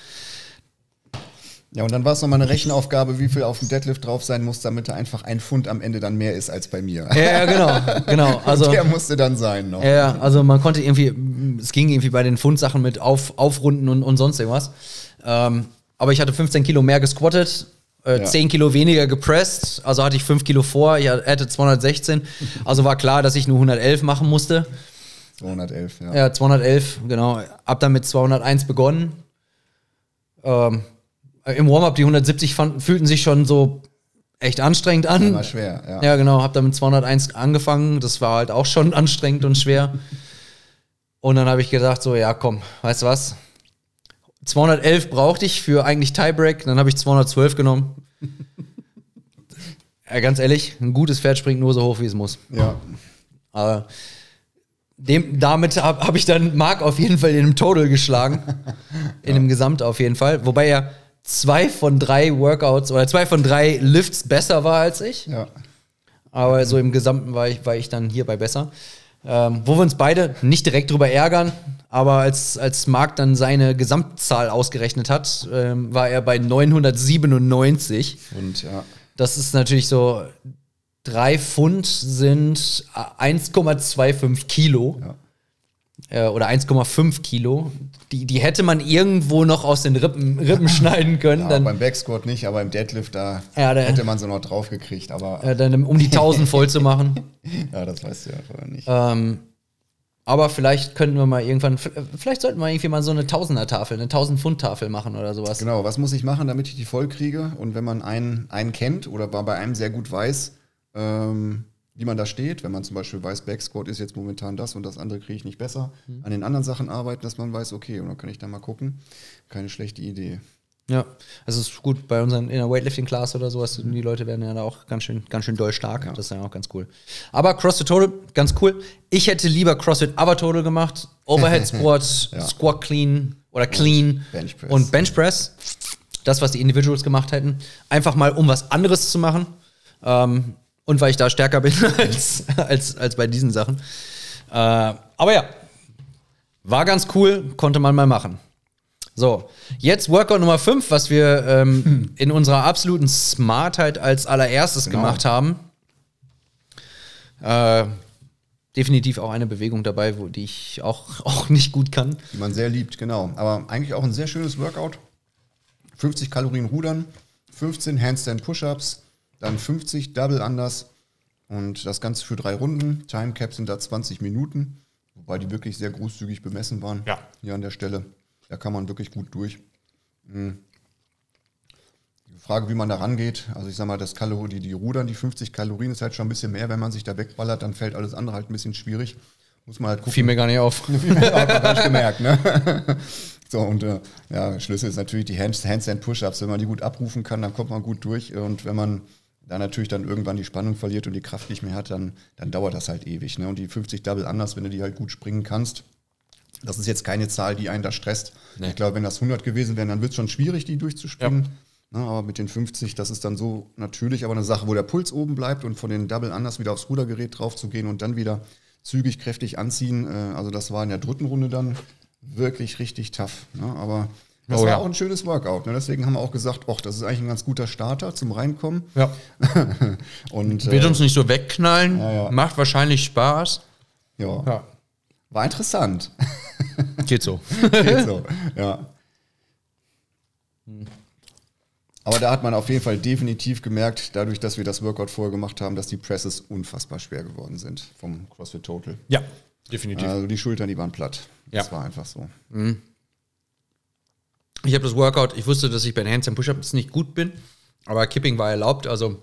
Ja, und dann war es nochmal eine Rechenaufgabe, wie viel auf dem Deadlift drauf sein muss, damit er einfach ein Pfund am Ende dann mehr ist als bei mir. Ja, ja genau, genau. *laughs* Also, der musste dann sein noch. Ja, also man konnte irgendwie, es ging irgendwie bei den Pfundsachen mit auf, Aufrunden und, und sonst irgendwas. Ähm, aber ich hatte 15 Kilo mehr gesquattet, äh, ja. 10 Kilo weniger gepresst, also hatte ich 5 Kilo vor, ich hatte 216. *laughs* Also war klar, dass ich nur 111 machen musste. 211, ja. Ja, 211, genau. Hab dann mit 201 begonnen. Ähm, im Warm-up die 170 fanden, fühlten sich schon so echt anstrengend an. Immer schwer, ja. Ja, genau. Hab dann mit 201 angefangen. Das war halt auch schon *laughs* anstrengend und schwer. Und dann habe ich gedacht, so, ja, komm, weißt du was? 211 brauchte ich für eigentlich Tiebreak. Dann habe ich 212 genommen. *laughs* ja, ganz ehrlich, ein gutes Pferd springt nur so hoch, wie es muss. Ja. Aber dem, damit habe hab ich dann Mark auf jeden Fall in einem Total geschlagen. *laughs* In ja. dem Gesamt auf jeden Fall. Wobei er zwei von drei Workouts oder zwei von drei Lifts besser war als ich. Ja. Aber so im Gesamten war ich, war ich dann hierbei besser. Ähm, wo wir uns beide nicht direkt drüber ärgern, aber als, als Marc dann seine Gesamtzahl ausgerechnet hat, ähm, war er bei 997. Und ja. Das ist natürlich so, drei Pfund sind 1,25 Kilo. Ja äh, oder 1,5 Kilo. Die, die hätte man irgendwo noch aus den Rippen, Rippen *laughs* schneiden können. Ja, dann, beim Backsquat nicht, aber im Deadlift, da, ja, da hätte man sie noch draufgekriegt. Aber äh, dann, um die 1000 *laughs* voll zu machen. ja, das weißt du ja vorher nicht. Ähm, aber vielleicht könnten wir mal irgendwann, vielleicht sollten wir irgendwie mal so eine Tausender-Tafel, eine 1000-Pfund-Tafel machen oder sowas. Genau, was muss ich machen, damit ich die voll kriege? Und wenn man einen, einen kennt oder bei einem sehr gut weiß, ähm, wie man da steht, wenn man zum Beispiel weiß, Backsquat ist jetzt momentan das und das andere kriege ich nicht besser, mhm. an den anderen Sachen arbeiten, dass man weiß, okay, und dann kann ich da mal gucken. Keine schlechte Idee. Ja, also es ist gut bei unseren in der Weightlifting-Class oder sowas, die Leute werden ja da auch ganz schön, ganz schön doll stark. Ja. Das ist ja auch ganz cool. Aber CrossFit Total, ganz cool. Ich hätte lieber CrossFit Aber Total gemacht. Overhead *laughs* Squat, ja. Squat Clean oder Clean und Bench, und Bench Press. Das, was die Individuals gemacht hätten. Einfach mal, um was anderes zu machen. Ähm, und weil ich da stärker bin *laughs* als, als, als bei diesen Sachen. Äh, aber ja, war ganz cool, konnte man mal machen. So, jetzt Workout Nummer 5, was wir ähm, hm. in unserer absoluten Smartheit als allererstes genau. gemacht haben. Äh, definitiv auch eine Bewegung dabei, wo, die ich auch, *laughs* auch nicht gut kann. Die man sehr liebt, genau. Aber eigentlich auch ein sehr schönes Workout. 50 Kalorien Rudern, 15 Handstand Push-Ups, dann 50 Double Unders und das Ganze für drei Runden. Time Cap sind da 20 Minuten, wobei die wirklich sehr großzügig bemessen waren. Ja. Hier an der Stelle. Da kann man wirklich gut durch. Hm. Die Frage, wie man da rangeht, also ich sag mal, das Kalorien, die, die Rudern, die 50 Kalorien ist halt schon ein bisschen mehr. Wenn man sich da wegballert, dann fällt alles andere halt ein bisschen schwierig. Muss man halt gucken. Fiel mir gar nicht auf. *laughs* Fiel mir auch gar nicht gemerkt, ne? *laughs* So, und äh, ja, Schlüssel ist natürlich die Handstand Push-Ups. Wenn man die gut abrufen kann, dann kommt man gut durch. Und wenn man da natürlich dann irgendwann die Spannung verliert und die Kraft nicht mehr hat, dann, dann dauert das halt ewig. Ne? Und die 50 Double anders, wenn du die halt gut springen kannst, das ist jetzt keine Zahl, die einen da stresst. Nee. Ich glaube, wenn das 100 gewesen wären, dann wird es schon schwierig, die durchzuspringen. Ja. Na, ne? aber mit den 50, das ist dann so natürlich aber eine Sache, wo der Puls oben bleibt und von den Double anders wieder aufs Rudergerät drauf zu gehen und dann wieder zügig, kräftig anziehen. Äh, also das war in der dritten Runde dann wirklich richtig tough. Ne? Aber das oh, war ja. auch ein schönes Workout. Ne? Deswegen haben wir auch gesagt, ach, das ist eigentlich ein ganz guter Starter zum Reinkommen. Ja. *laughs* und, Wird äh, uns nicht so wegknallen, ja, ja. macht wahrscheinlich Spaß. Ja. ja. War interessant. *laughs* Geht so. *laughs* Geht so, ja. Aber da hat man auf jeden Fall definitiv gemerkt, dadurch, dass wir das Workout vorher gemacht haben, dass die Presses unfassbar schwer geworden sind vom CrossFit Total. Ja, definitiv. Also die Schultern, die waren platt. Ja. Das war einfach so. Mhm. Ich habe das Workout, ich wusste, dass ich bei den Handstand Push-Ups nicht gut bin, aber Kipping war erlaubt, also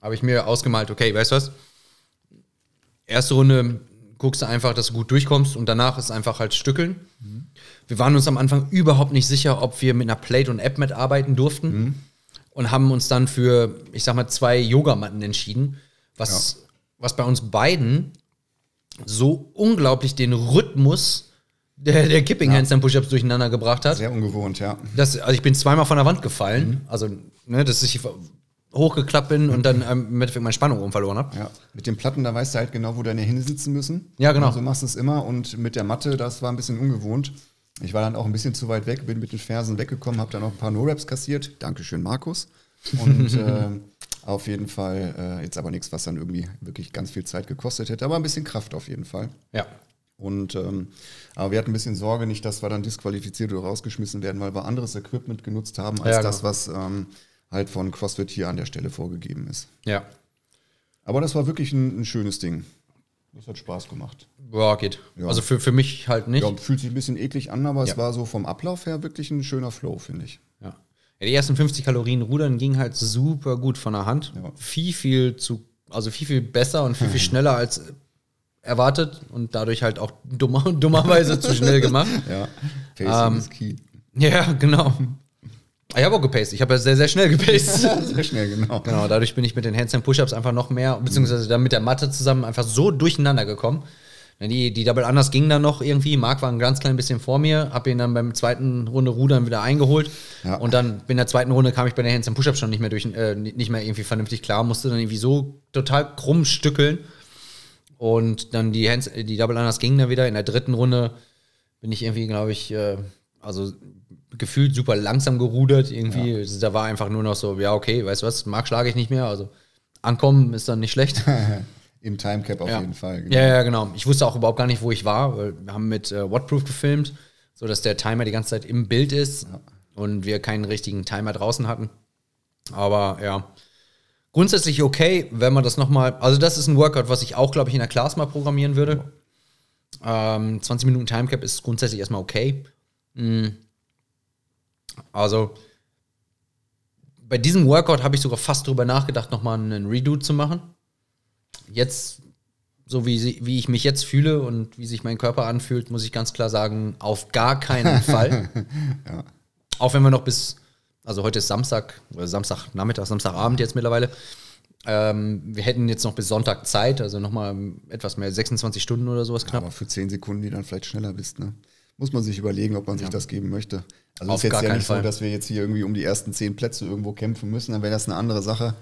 habe ich mir ausgemalt, okay, weißt du was? Erste Runde guckst du einfach, dass du gut durchkommst und danach ist einfach halt Stückeln. Mhm. Wir waren uns am Anfang überhaupt nicht sicher, ob wir mit einer Plate und App mitarbeiten durften mhm. und haben uns dann für, ich sag mal, zwei Yogamatten entschieden, was, was bei uns beiden so unglaublich den Rhythmus der, der Kipping Handstand Push-Ups durcheinander gebracht hat. Sehr ungewohnt, ja. Das, also ich bin zweimal von der Wand gefallen. Also, ne, dass ich hochgeklappt bin und dann ähm, im Endeffekt meine Spannung oben verloren habe. Ja, mit den Platten, da weißt du halt genau, wo deine Hände sitzen müssen. Ja, genau. So machst du es immer und mit der Matte, das war ein bisschen ungewohnt. Ich war dann auch ein bisschen zu weit weg, bin mit den Fersen weggekommen, habe dann auch ein paar No-Raps kassiert. Dankeschön, Markus. Und *laughs* äh, auf jeden Fall äh, jetzt aber nichts, was dann irgendwie wirklich ganz viel Zeit gekostet hätte, aber ein bisschen Kraft auf jeden Fall. Ja. Und ähm, aber wir hatten ein bisschen Sorge, nicht, dass wir dann disqualifiziert oder rausgeschmissen werden, weil wir anderes Equipment genutzt haben, als Ja, das, genau. was ähm, halt von CrossFit hier an der Stelle vorgegeben ist. Ja. Aber das war wirklich ein, ein schönes Ding. Das hat Spaß gemacht. Ja, geht. Ja. Also für, für mich halt nicht. Ja, fühlt sich ein bisschen eklig an, aber Ja. es war so vom Ablauf her wirklich ein schöner Flow, finde ich. Ja. ja. Die ersten 50 Kalorien Rudern ging halt super gut von der Hand. Ja. Viel, viel zu, also viel, viel besser und viel, viel *laughs* schneller als erwartet und dadurch halt auch dummer, *laughs* dummerweise zu schnell gemacht. *laughs* Ja, Pacing Ähm, ist key. Ja, genau. Ich habe auch gepaced. Ich habe ja sehr, sehr schnell gepaced. *laughs* Sehr schnell, genau. genau, dadurch bin ich mit den Handstand Push-Ups einfach noch mehr, beziehungsweise dann mit der Matte zusammen einfach so durcheinander gekommen. Die, die Double Anders ging dann noch irgendwie. Marc war ein ganz klein bisschen vor mir, habe ihn dann beim zweiten Runde Rudern wieder eingeholt. Ja. Und dann in der zweiten Runde kam ich bei den Handstand Push-Ups schon nicht mehr durch, äh, nicht mehr irgendwie vernünftig klar, musste dann irgendwie so total krumm stückeln. Und dann die, Hands, die Double Anders gingen dann wieder. In der dritten Runde bin ich irgendwie, glaube ich, äh, also gefühlt super langsam gerudert. Irgendwie, da war einfach nur noch so, ja, okay, weißt du was, Marc schlage ich nicht mehr. Also ankommen ist dann nicht schlecht. *laughs* Im Timecap auf ja. jeden Fall. Ja, ja, genau. Ich wusste auch überhaupt gar nicht, wo ich war. Weil wir haben mit äh, Wattproof gefilmt, sodass der Timer die ganze Zeit im Bild ist und wir keinen richtigen Timer draußen hatten. Aber ja, grundsätzlich okay, wenn man das nochmal, also das ist ein Workout, was ich auch, glaube ich, in der Class mal programmieren würde. Ähm, 20 Minuten Timecap ist grundsätzlich erstmal okay. Mm. Also bei diesem Workout habe ich sogar fast drüber nachgedacht, nochmal einen Redo zu machen. Jetzt, so wie, wie ich mich jetzt fühle und wie sich mein Körper anfühlt, muss ich ganz klar sagen, auf gar keinen *laughs* Fall. Auch wenn wir noch bis, also heute ist Samstag, oder Samstagnachmittag, Samstagabend jetzt mittlerweile. Ähm, wir hätten jetzt noch bis Sonntag Zeit, also nochmal etwas mehr, 26 Stunden oder sowas knapp. Aber für 10 Sekunden, die dann vielleicht schneller bist, ne? Muss man sich überlegen, ob man sich das geben möchte. Also Auf ist jetzt ja nicht Fall. so, dass wir jetzt hier irgendwie um die ersten 10 Plätze irgendwo kämpfen müssen, dann wäre das eine andere Sache.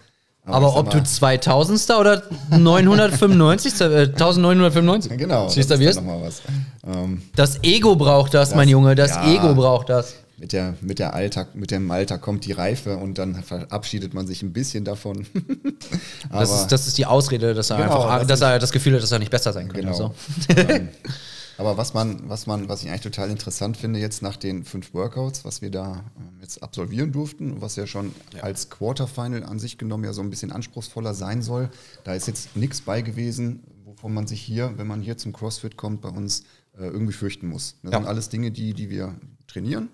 Aber sag ob du mal, 2000. oder 995. äh, *laughs* 1995 Genau, Siehst das du, ist noch mal was. Ähm, Das Ego braucht das, mein Junge, das ja. Ego braucht das. Mit, der, mit, der Alter, mit dem Alter kommt die Reife und dann verabschiedet man sich ein bisschen davon. *laughs* Das ist, das ist die Ausrede, dass er Genau, einfach, das dass er das Gefühl hat, dass er nicht besser sein könnte. Genau. So. *laughs* ähm, *laughs* aber was man, was man, was ich eigentlich total interessant finde, jetzt nach den fünf Workouts, was wir da ähm, jetzt absolvieren durften, was ja schon als Quarterfinal an sich genommen ja so ein bisschen anspruchsvoller sein soll, da ist jetzt nichts bei gewesen, wovon man sich hier, wenn man hier zum CrossFit kommt, bei uns äh, irgendwie fürchten muss. Das Ja. sind alles Dinge, die, die wir trainieren.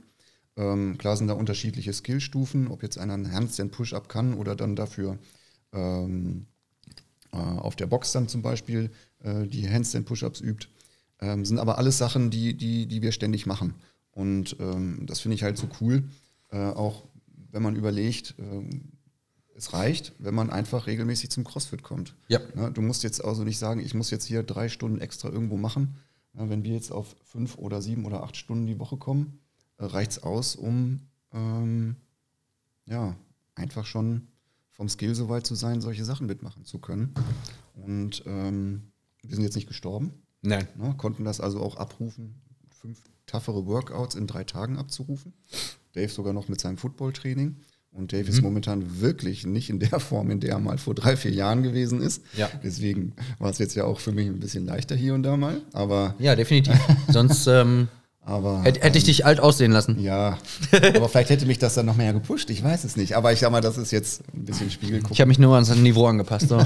Ähm, klar sind da unterschiedliche Skillstufen, ob jetzt einer einen Handstand Push-Up kann oder dann dafür ähm, äh, auf der Box dann zum Beispiel äh, die Handstand Push-Ups übt. Ähm, sind aber alles Sachen, die, die, die wir ständig machen. Und ähm, das finde ich halt so cool, äh, auch wenn man überlegt, ähm, es reicht, wenn man einfach regelmäßig zum CrossFit kommt. Ja. Ne, du musst jetzt also nicht sagen, ich muss jetzt hier drei Stunden extra irgendwo machen. Ja, wenn wir jetzt auf fünf oder sieben oder acht Stunden die Woche kommen, reicht es aus, um ähm, ja, einfach schon vom Skill so weit zu sein, solche Sachen mitmachen zu können. Und ähm, wir sind jetzt nicht gestorben, Nein. ne, konnten das also auch abrufen, fünf toughere Workouts in drei Tagen abzurufen. Dave sogar noch mit seinem Football-Training. Und Dave Mhm. ist momentan wirklich nicht in der Form, in der er mal vor drei, vier Jahren gewesen ist. Ja. Deswegen war es jetzt ja auch für mich ein bisschen leichter hier und da mal. Aber, Ja, definitiv. Sonst ähm, aber hätte hätte ich dich alt aussehen lassen. ja, aber vielleicht hätte mich das dann noch mehr gepusht. Ich weiß es nicht. Aber ich sag mal, das ist jetzt ein bisschen Spiegelgucken. Ich habe mich nur ans Niveau angepasst. So. *laughs*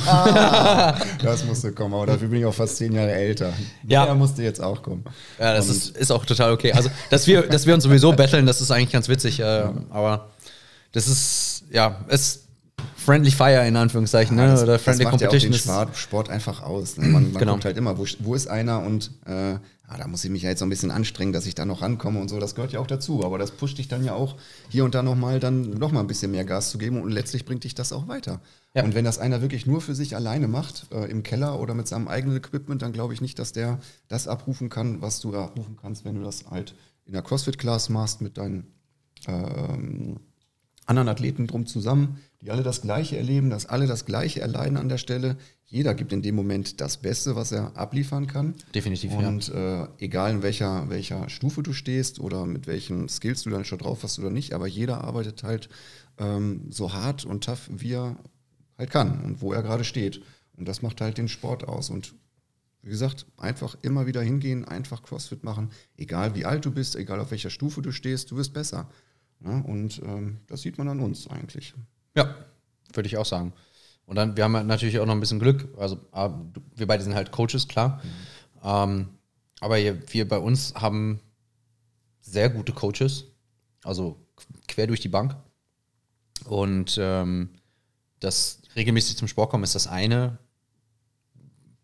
Das musste kommen, aber dafür bin ich auch fast zehn Jahre älter. Ja. Der musste jetzt auch kommen. Ja, das ist, ist auch total okay. Also, dass wir, dass wir uns sowieso betteln, das ist eigentlich ganz witzig. Äh, Aber das ist, ja, es friendly fire in Anführungszeichen, ne? das, Oder das friendly macht ja auch den competition. Sport, Sport einfach aus. Ne? Man, man Genau. guckt halt immer, wo, wo ist einer und äh, ah, da muss ich mich ja jetzt so ein bisschen anstrengen, dass ich da noch rankomme und so, das gehört ja auch dazu. Aber das pusht dich dann ja auch, hier und da nochmal dann noch mal ein bisschen mehr Gas zu geben und letztlich bringt dich das auch weiter. Ja. Und wenn das einer wirklich nur für sich alleine macht, äh, im Keller oder mit seinem eigenen Equipment, dann glaube ich nicht, dass der das abrufen kann, was du abrufen kannst, wenn du das halt in der CrossFit-Class machst mit deinen ähm, anderen Athleten drum zusammen, die alle das Gleiche erleben, dass alle das Gleiche erleiden an der Stelle. Jeder gibt in dem Moment das Beste, was er abliefern kann. Definitiv, ja. Und äh, egal in welcher, welcher Stufe du stehst oder mit welchen Skills du dann schon drauf hast oder nicht, aber jeder arbeitet halt ähm, so hart und tough, wie er halt kann und wo er gerade steht. Und das macht halt den Sport aus. Und wie gesagt, einfach immer wieder hingehen, einfach CrossFit machen, egal wie alt du bist, egal auf welcher Stufe du stehst, du wirst besser. Ja, und ähm, das sieht man an uns eigentlich. Ja, würde ich auch sagen. Und dann, wir haben halt natürlich auch noch ein bisschen Glück. Also, wir beide sind halt Coaches, klar. Ähm, aber wir bei uns haben sehr gute Coaches. Also quer durch die Bank. Und ähm, das regelmäßig zum Sport kommen ist das eine.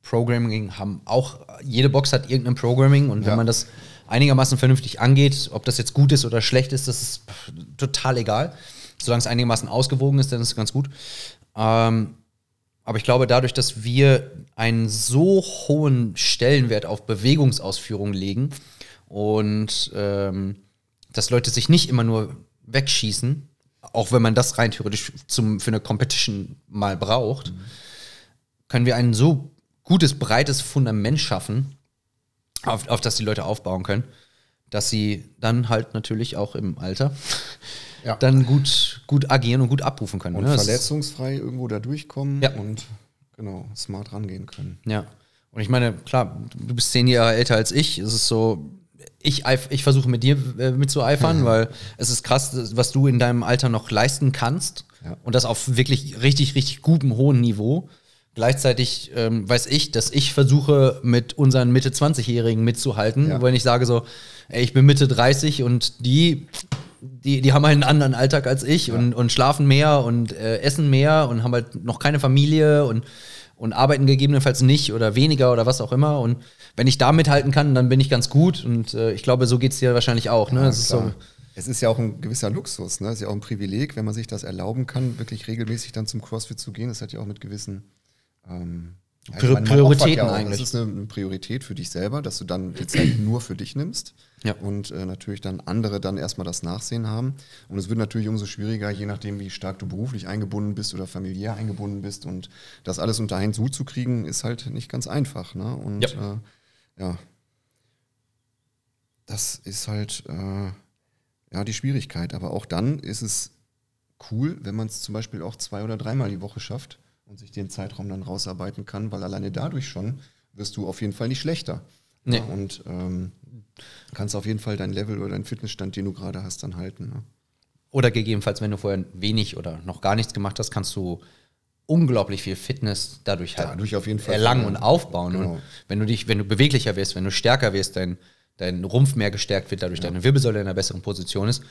Programming haben auch, jede Box hat irgendein Programming und wenn Ja. man das einigermaßen vernünftig angeht, ob das jetzt gut ist oder schlecht ist, das ist total egal. Solange es einigermaßen ausgewogen ist, dann ist es ganz gut. Ähm, aber ich glaube, dadurch, dass wir einen so hohen Stellenwert auf Bewegungsausführung legen und ähm, dass Leute sich nicht immer nur wegschießen, auch wenn man das rein theoretisch zum, für eine Competition mal braucht, können wir ein so gutes, breites Fundament schaffen, auf, auf das die Leute aufbauen können, dass sie dann halt natürlich auch im Alter Ja. dann gut, gut agieren und gut abrufen können. Und ne? Verletzungsfrei irgendwo da durchkommen Ja. und genau, smart rangehen können. Ja. Und ich meine, klar, du bist zehn Jahre älter als ich. Es ist so, ich, ich versuche mit dir äh, mitzueifern, weil es ist krass, was du in deinem Alter noch leisten kannst. Ja. Und das auf wirklich richtig, richtig gutem, hohen Niveau. Gleichzeitig ähm, weiß ich, dass ich versuche, mit unseren Mitte 20-Jährigen mitzuhalten, Ja. wenn ich sage so, ey, ich bin Mitte 30 und die, die, die haben halt einen anderen Alltag als ich und, und schlafen mehr und äh, essen mehr und haben halt noch keine Familie und, und arbeiten gegebenenfalls nicht oder weniger oder was auch immer. Und wenn ich da mithalten kann, dann bin ich ganz gut. Und äh, ich glaube, so geht es dir wahrscheinlich auch. Ne? Ja, Es ist so, es ist ja auch ein gewisser Luxus, ne? Es ist ja auch ein Privileg, wenn man sich das erlauben kann, wirklich regelmäßig dann zum CrossFit zu gehen. Das hat ja auch mit gewissen ähm, ja, Pri- meine, man Prioritäten ja eigentlich. Das ist eine, eine Priorität für dich selber, dass du dann die Zeit nur für dich nimmst Ja. und äh, natürlich dann andere dann erstmal das Nachsehen haben. Und es wird natürlich umso schwieriger, je nachdem, wie stark du beruflich eingebunden bist oder familiär eingebunden bist. Und das alles unter einen Hut zu kriegen, ist halt nicht ganz einfach. Ne? Und Ja. Äh, ja, das ist halt äh, ja die Schwierigkeit. Aber auch dann ist es cool, wenn man es zum Beispiel auch zwei oder dreimal die Woche schafft und sich den Zeitraum dann rausarbeiten kann, weil alleine dadurch schon wirst du auf jeden Fall nicht schlechter. Nee. Ja, und ähm, kannst auf jeden Fall dein Level oder deinen Fitnessstand, den du gerade hast, dann halten. Ne? Oder gegebenenfalls, wenn du vorher wenig oder noch gar nichts gemacht hast, kannst du unglaublich viel Fitness dadurch halt Dadurch auf jeden Fall erlangen und aufbauen. Genau. Und wenn du dich, wenn du beweglicher wirst, wenn du stärker wirst, dein, dein Rumpf mehr gestärkt wird, dadurch deine Wirbelsäule in einer besseren Position ist,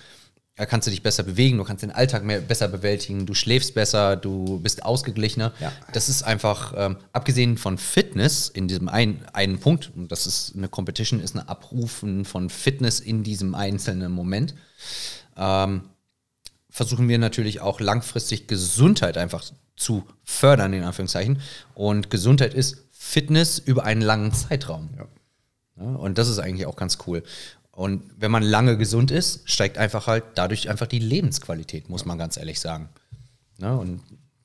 da kannst du dich besser bewegen, du kannst den Alltag mehr, besser bewältigen, du schläfst besser, du bist ausgeglichener. Ja. Das ist einfach, ähm, abgesehen von Fitness in diesem einen, einen Punkt, und das ist eine Competition, ist ein Abrufen von Fitness in diesem einzelnen Moment, ähm, versuchen wir natürlich auch langfristig Gesundheit einfach zu fördern, in Anführungszeichen. Und Gesundheit ist Fitness über einen langen Zeitraum. Ja, und das ist eigentlich auch ganz cool. Und wenn man lange gesund ist, steigt einfach halt dadurch einfach die Lebensqualität, muss man ganz ehrlich sagen. Ja, und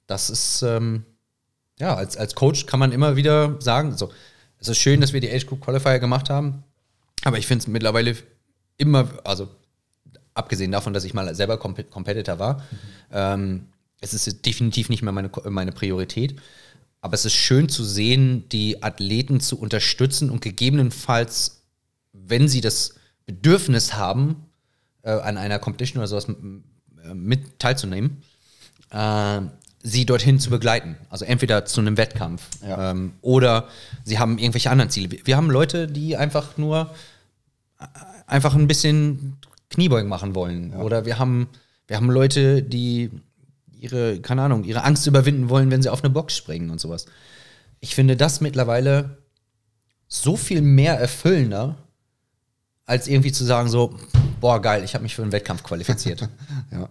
das ist, ähm, ja, als, als Coach kann man immer wieder sagen, so, es ist schön, dass wir die Age Group Qualifier gemacht haben, aber ich finde es mittlerweile immer, also abgesehen davon, dass ich mal selber Comp Competitor war, ähm, es ist definitiv nicht mehr meine, meine Priorität. Aber es ist schön zu sehen, die Athleten zu unterstützen und gegebenenfalls, wenn sie das Bedürfnis haben, äh, an einer Competition oder sowas äh, mit teilzunehmen, äh, sie dorthin zu begleiten. Also entweder zu einem Wettkampf Ja. ähm, oder sie haben irgendwelche anderen Ziele. Wir- haben Leute, die einfach nur äh, einfach ein bisschen Kniebeugen machen wollen. Oder wir haben, wir haben Leute, die ihre, keine Ahnung, ihre Angst überwinden wollen, wenn sie auf eine Box springen und sowas. Ich finde das mittlerweile so viel mehr erfüllender, als irgendwie zu sagen so, boah, geil, ich habe mich für einen Wettkampf qualifiziert. *laughs* Ja.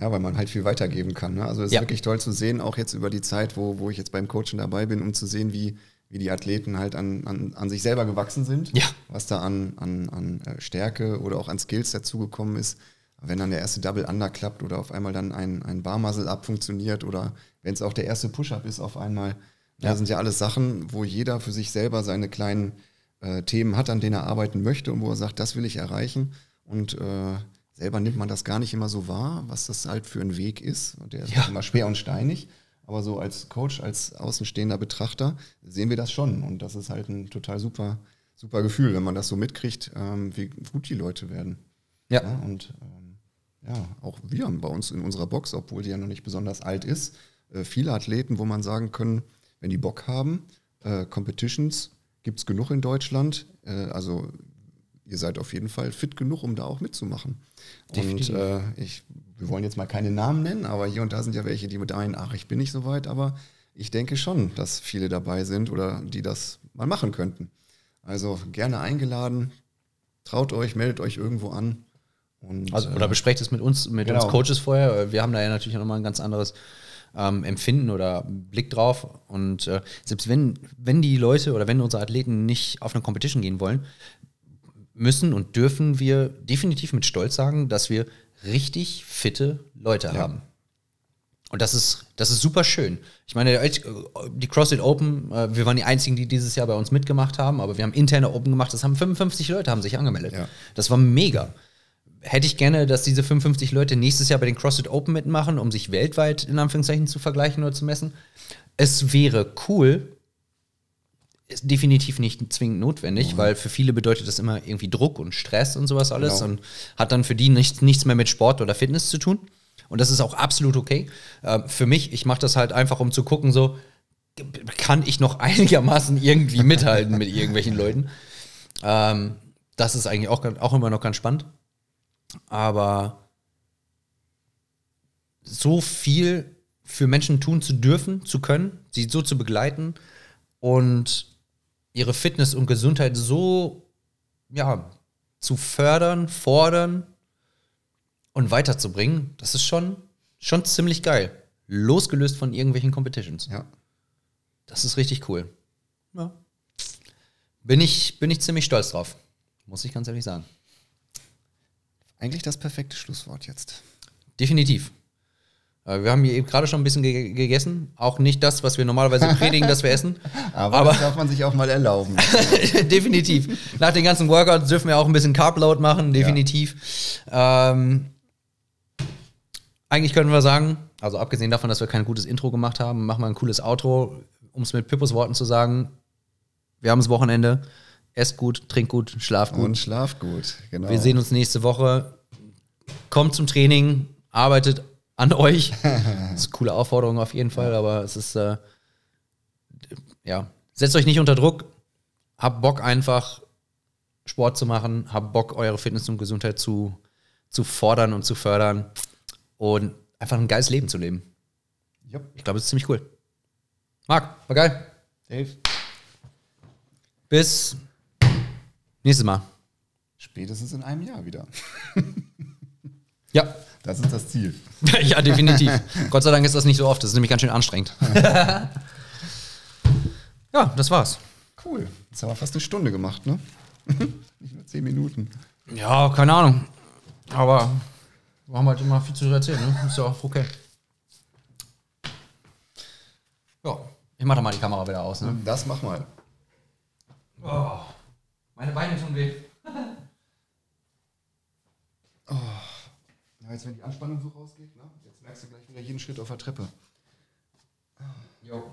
Ja, weil man halt viel weitergeben kann. Ne? Also es ist Ja. wirklich toll zu sehen, auch jetzt über die Zeit, wo, wo ich jetzt beim Coachen dabei bin, um zu sehen, wie, wie die Athleten halt an, an, an sich selber gewachsen sind. Ja. Was da an, an, an äh, Stärke oder auch an Skills dazugekommen ist. Wenn dann der erste Double Under klappt oder auf einmal dann ein, ein Barmuscle Up funktioniert oder wenn es auch der erste Push-Up ist auf einmal. Das sind ja alles Sachen, wo jeder für sich selber seine kleinen äh, Themen hat, an denen er arbeiten möchte und wo er sagt, das will ich erreichen. Und äh, selber nimmt man das gar nicht immer so wahr, was das halt für ein Weg ist. Und der ist Ja. immer schwer und steinig. Aber so als Coach, als außenstehender Betrachter sehen wir das schon. Und das ist halt ein total super, super Gefühl, wenn man das so mitkriegt, ähm, wie gut die Leute werden. Ja. und ähm, ja, auch wir haben bei uns in unserer Box, obwohl die ja noch nicht besonders alt ist, äh, viele Athleten, wo man sagen können, wenn die Bock haben, äh, Competitions gibt es genug in Deutschland. Äh, also ihr seid auf jeden Fall fit genug, um da auch mitzumachen. Definitiv. Und äh, ich, wir wollen jetzt mal keine Namen nennen, aber hier und da sind ja welche, die mit ein, ach, ich bin nicht so weit, aber ich denke schon, dass viele dabei sind oder die das mal machen könnten. Also gerne eingeladen, traut euch, meldet euch irgendwo an. Und, Also, äh, oder besprecht es mit uns, mit Genau. uns Coaches vorher. Wir haben da ja natürlich auch nochmal ein ganz anderes ähm, Empfinden oder Blick drauf. Und äh, selbst wenn, wenn die Leute oder wenn unsere Athleten nicht auf eine Competition gehen wollen, müssen und dürfen wir definitiv mit Stolz sagen, dass wir richtig fitte Leute haben. Und das ist, das ist super schön. Ich meine, die CrossFit Open, äh, wir waren die einzigen, die dieses Jahr bei uns mitgemacht haben, aber wir haben interne Open gemacht, das haben 55 Leute haben sich angemeldet. Ja. Das war mega. Hätte ich gerne, dass diese 55 Leute nächstes Jahr bei den CrossFit Open mitmachen, um sich weltweit in Anführungszeichen zu vergleichen oder zu messen. Es wäre cool, ist definitiv nicht zwingend notwendig, weil für viele bedeutet das immer irgendwie Druck und Stress und sowas alles Genau. und hat dann für die nichts, nichts mehr mit Sport oder Fitness zu tun. Und das ist auch absolut okay. Ähm, für mich, ich mache das halt einfach, um zu gucken, so, kann ich noch *laughs* einigermaßen irgendwie mithalten mit irgendwelchen Leuten. Ähm, das ist eigentlich auch, auch immer noch ganz spannend. Aber so viel für Menschen tun zu dürfen, zu können, sie so zu begleiten und ihre Fitness und Gesundheit so ja, zu fördern, fordern und weiterzubringen, das ist schon, schon ziemlich geil. Losgelöst von irgendwelchen Competitions. ja. Das ist richtig cool. Ja. Bin ich, bin ich ziemlich stolz drauf. Muss ich ganz ehrlich sagen. Eigentlich das perfekte Schlusswort jetzt. Definitiv. Äh, Wir haben hier eben gerade schon ein bisschen ge gegessen. Auch nicht das, was wir normalerweise *laughs* predigen, dass wir essen. Aber, Aber das darf man sich auch mal erlauben. *laughs* definitiv. Nach den ganzen Workouts dürfen wir auch ein bisschen Carbload machen, definitiv. Ähm, eigentlich können wir sagen, also abgesehen davon, dass wir kein gutes Intro gemacht haben, machen wir ein cooles Outro, um es mit Pippos Worten zu sagen. Wir haben das Wochenende. Esst gut, trinkt gut, schlaft gut. Und schlaf gut. Genau. Wir sehen uns nächste Woche. Kommt zum Training, arbeitet an *laughs* euch. Das ist eine coole Aufforderung auf jeden Fall, aber es ist, äh, ja, setzt euch nicht unter Druck. Habt Bock einfach Sport zu machen, habt Bock eure Fitness und Gesundheit zu, zu fordern und zu fördern und einfach ein geiles Leben zu leben. Jupp. Ich glaube, es ist ziemlich cool. Marc, war geil. Dave, Bis nächstes Mal. spätestens in einem Jahr wieder. *laughs* Ja. Das ist das Ziel. *laughs* ja, definitiv. Gott sei Dank ist das nicht so oft. Das ist nämlich ganz schön anstrengend. *laughs* ja, das war's. Cool. Jetzt haben wir fast eine Stunde gemacht, ne? Nicht nur zehn Minuten. Ja, keine Ahnung. Aber wir haben halt immer viel zu erzählen, ne? Ist ja auch okay. Ja, ich mach doch mal die Kamera wieder aus, ne? Das mach mal. Oh, meine Beine tun weh. Ja, jetzt wenn die Anspannung so rausgeht, ne? Jetzt merkst du gleich wieder jeden Schritt auf der Treppe. Jo.